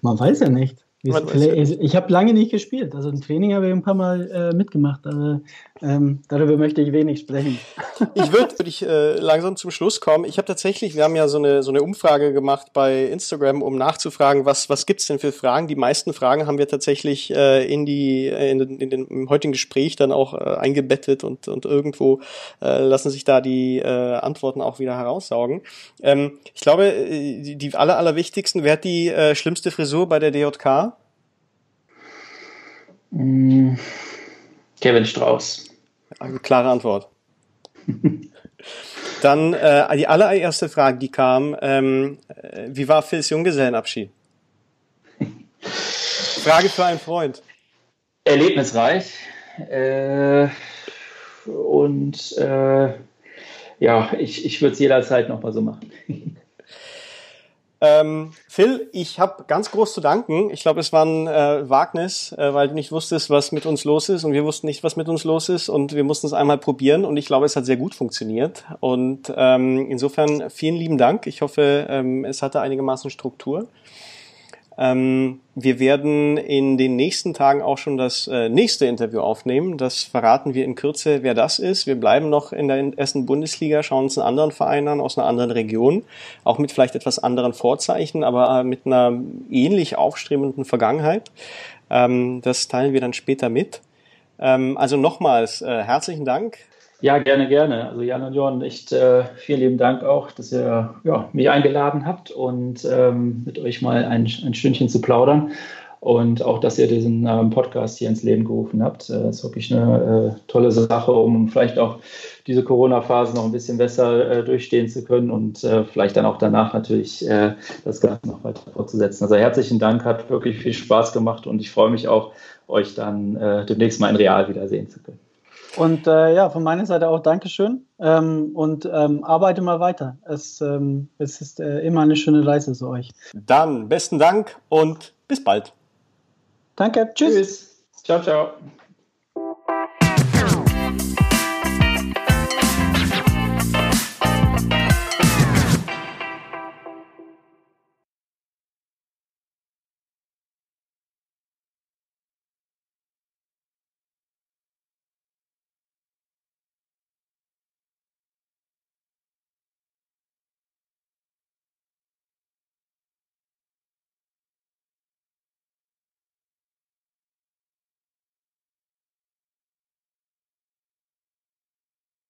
Man weiß ja nicht. Ich habe lange nicht gespielt. Also im Training habe ich ein paar Mal äh, mitgemacht, aber ähm, darüber möchte ich wenig sprechen. Ich würde würd ich, äh, langsam zum Schluss kommen. Ich habe tatsächlich, wir haben ja so eine, so eine Umfrage gemacht bei Instagram, um nachzufragen, was, was gibt's denn für Fragen. Die meisten Fragen haben wir tatsächlich äh, in die in, den, in den im heutigen Gespräch dann auch äh, eingebettet und, und irgendwo äh, lassen sich da die äh, Antworten auch wieder heraussaugen. Ähm, ich glaube, äh, die, die aller, allerwichtigsten, wer hat die äh, schlimmste Frisur bei der DJK? Mm, Kevin Strauß. Eine klare Antwort. Dann äh, die allererste Frage, die kam, ähm, äh, wie war Phils Junggesellenabschied? Frage für einen Freund. Erlebnisreich. Äh, und äh, ja, ich, ich würde es jederzeit nochmal so machen. Ähm, Phil, ich habe ganz groß zu danken. Ich glaube, es war ein äh, Wagnis, äh, weil du nicht wusstest, was mit uns los ist und wir wussten nicht, was mit uns los ist und wir mussten es einmal probieren und ich glaube, es hat sehr gut funktioniert. Und ähm, insofern vielen lieben Dank. Ich hoffe, ähm, es hatte einigermaßen Struktur. Ähm, wir werden in den nächsten Tagen auch schon das äh, nächste Interview aufnehmen. Das verraten wir in Kürze, wer das ist. Wir bleiben noch in der ersten Bundesliga, schauen uns einen anderen Verein an aus einer anderen Region, auch mit vielleicht etwas anderen Vorzeichen, aber äh, mit einer ähnlich aufstrebenden Vergangenheit. Ähm, das teilen wir dann später mit. Ähm, also nochmals äh, herzlichen Dank ja, gerne, gerne. Also Jan und Jorn, echt äh, vielen lieben Dank auch, dass ihr ja, mich eingeladen habt und ähm, mit euch mal ein, ein Stündchen zu plaudern. Und auch, dass ihr diesen ähm, Podcast hier ins Leben gerufen habt. Äh, das ist wirklich eine äh, tolle Sache, um vielleicht auch diese Corona-Phase noch ein bisschen besser äh, durchstehen zu können und äh, vielleicht dann auch danach natürlich äh, das Ganze noch weiter fortzusetzen. Also herzlichen Dank, hat wirklich viel Spaß gemacht und ich freue mich auch, euch dann demnächst mal in Real wiedersehen zu können. Und äh, ja, von meiner Seite auch Dankeschön ähm, und ähm, arbeite mal weiter. Es, ähm, es ist äh, immer eine schöne Reise zu euch. Dann besten Dank und bis bald. Danke, tschüss. tschüss. Ciao, ciao.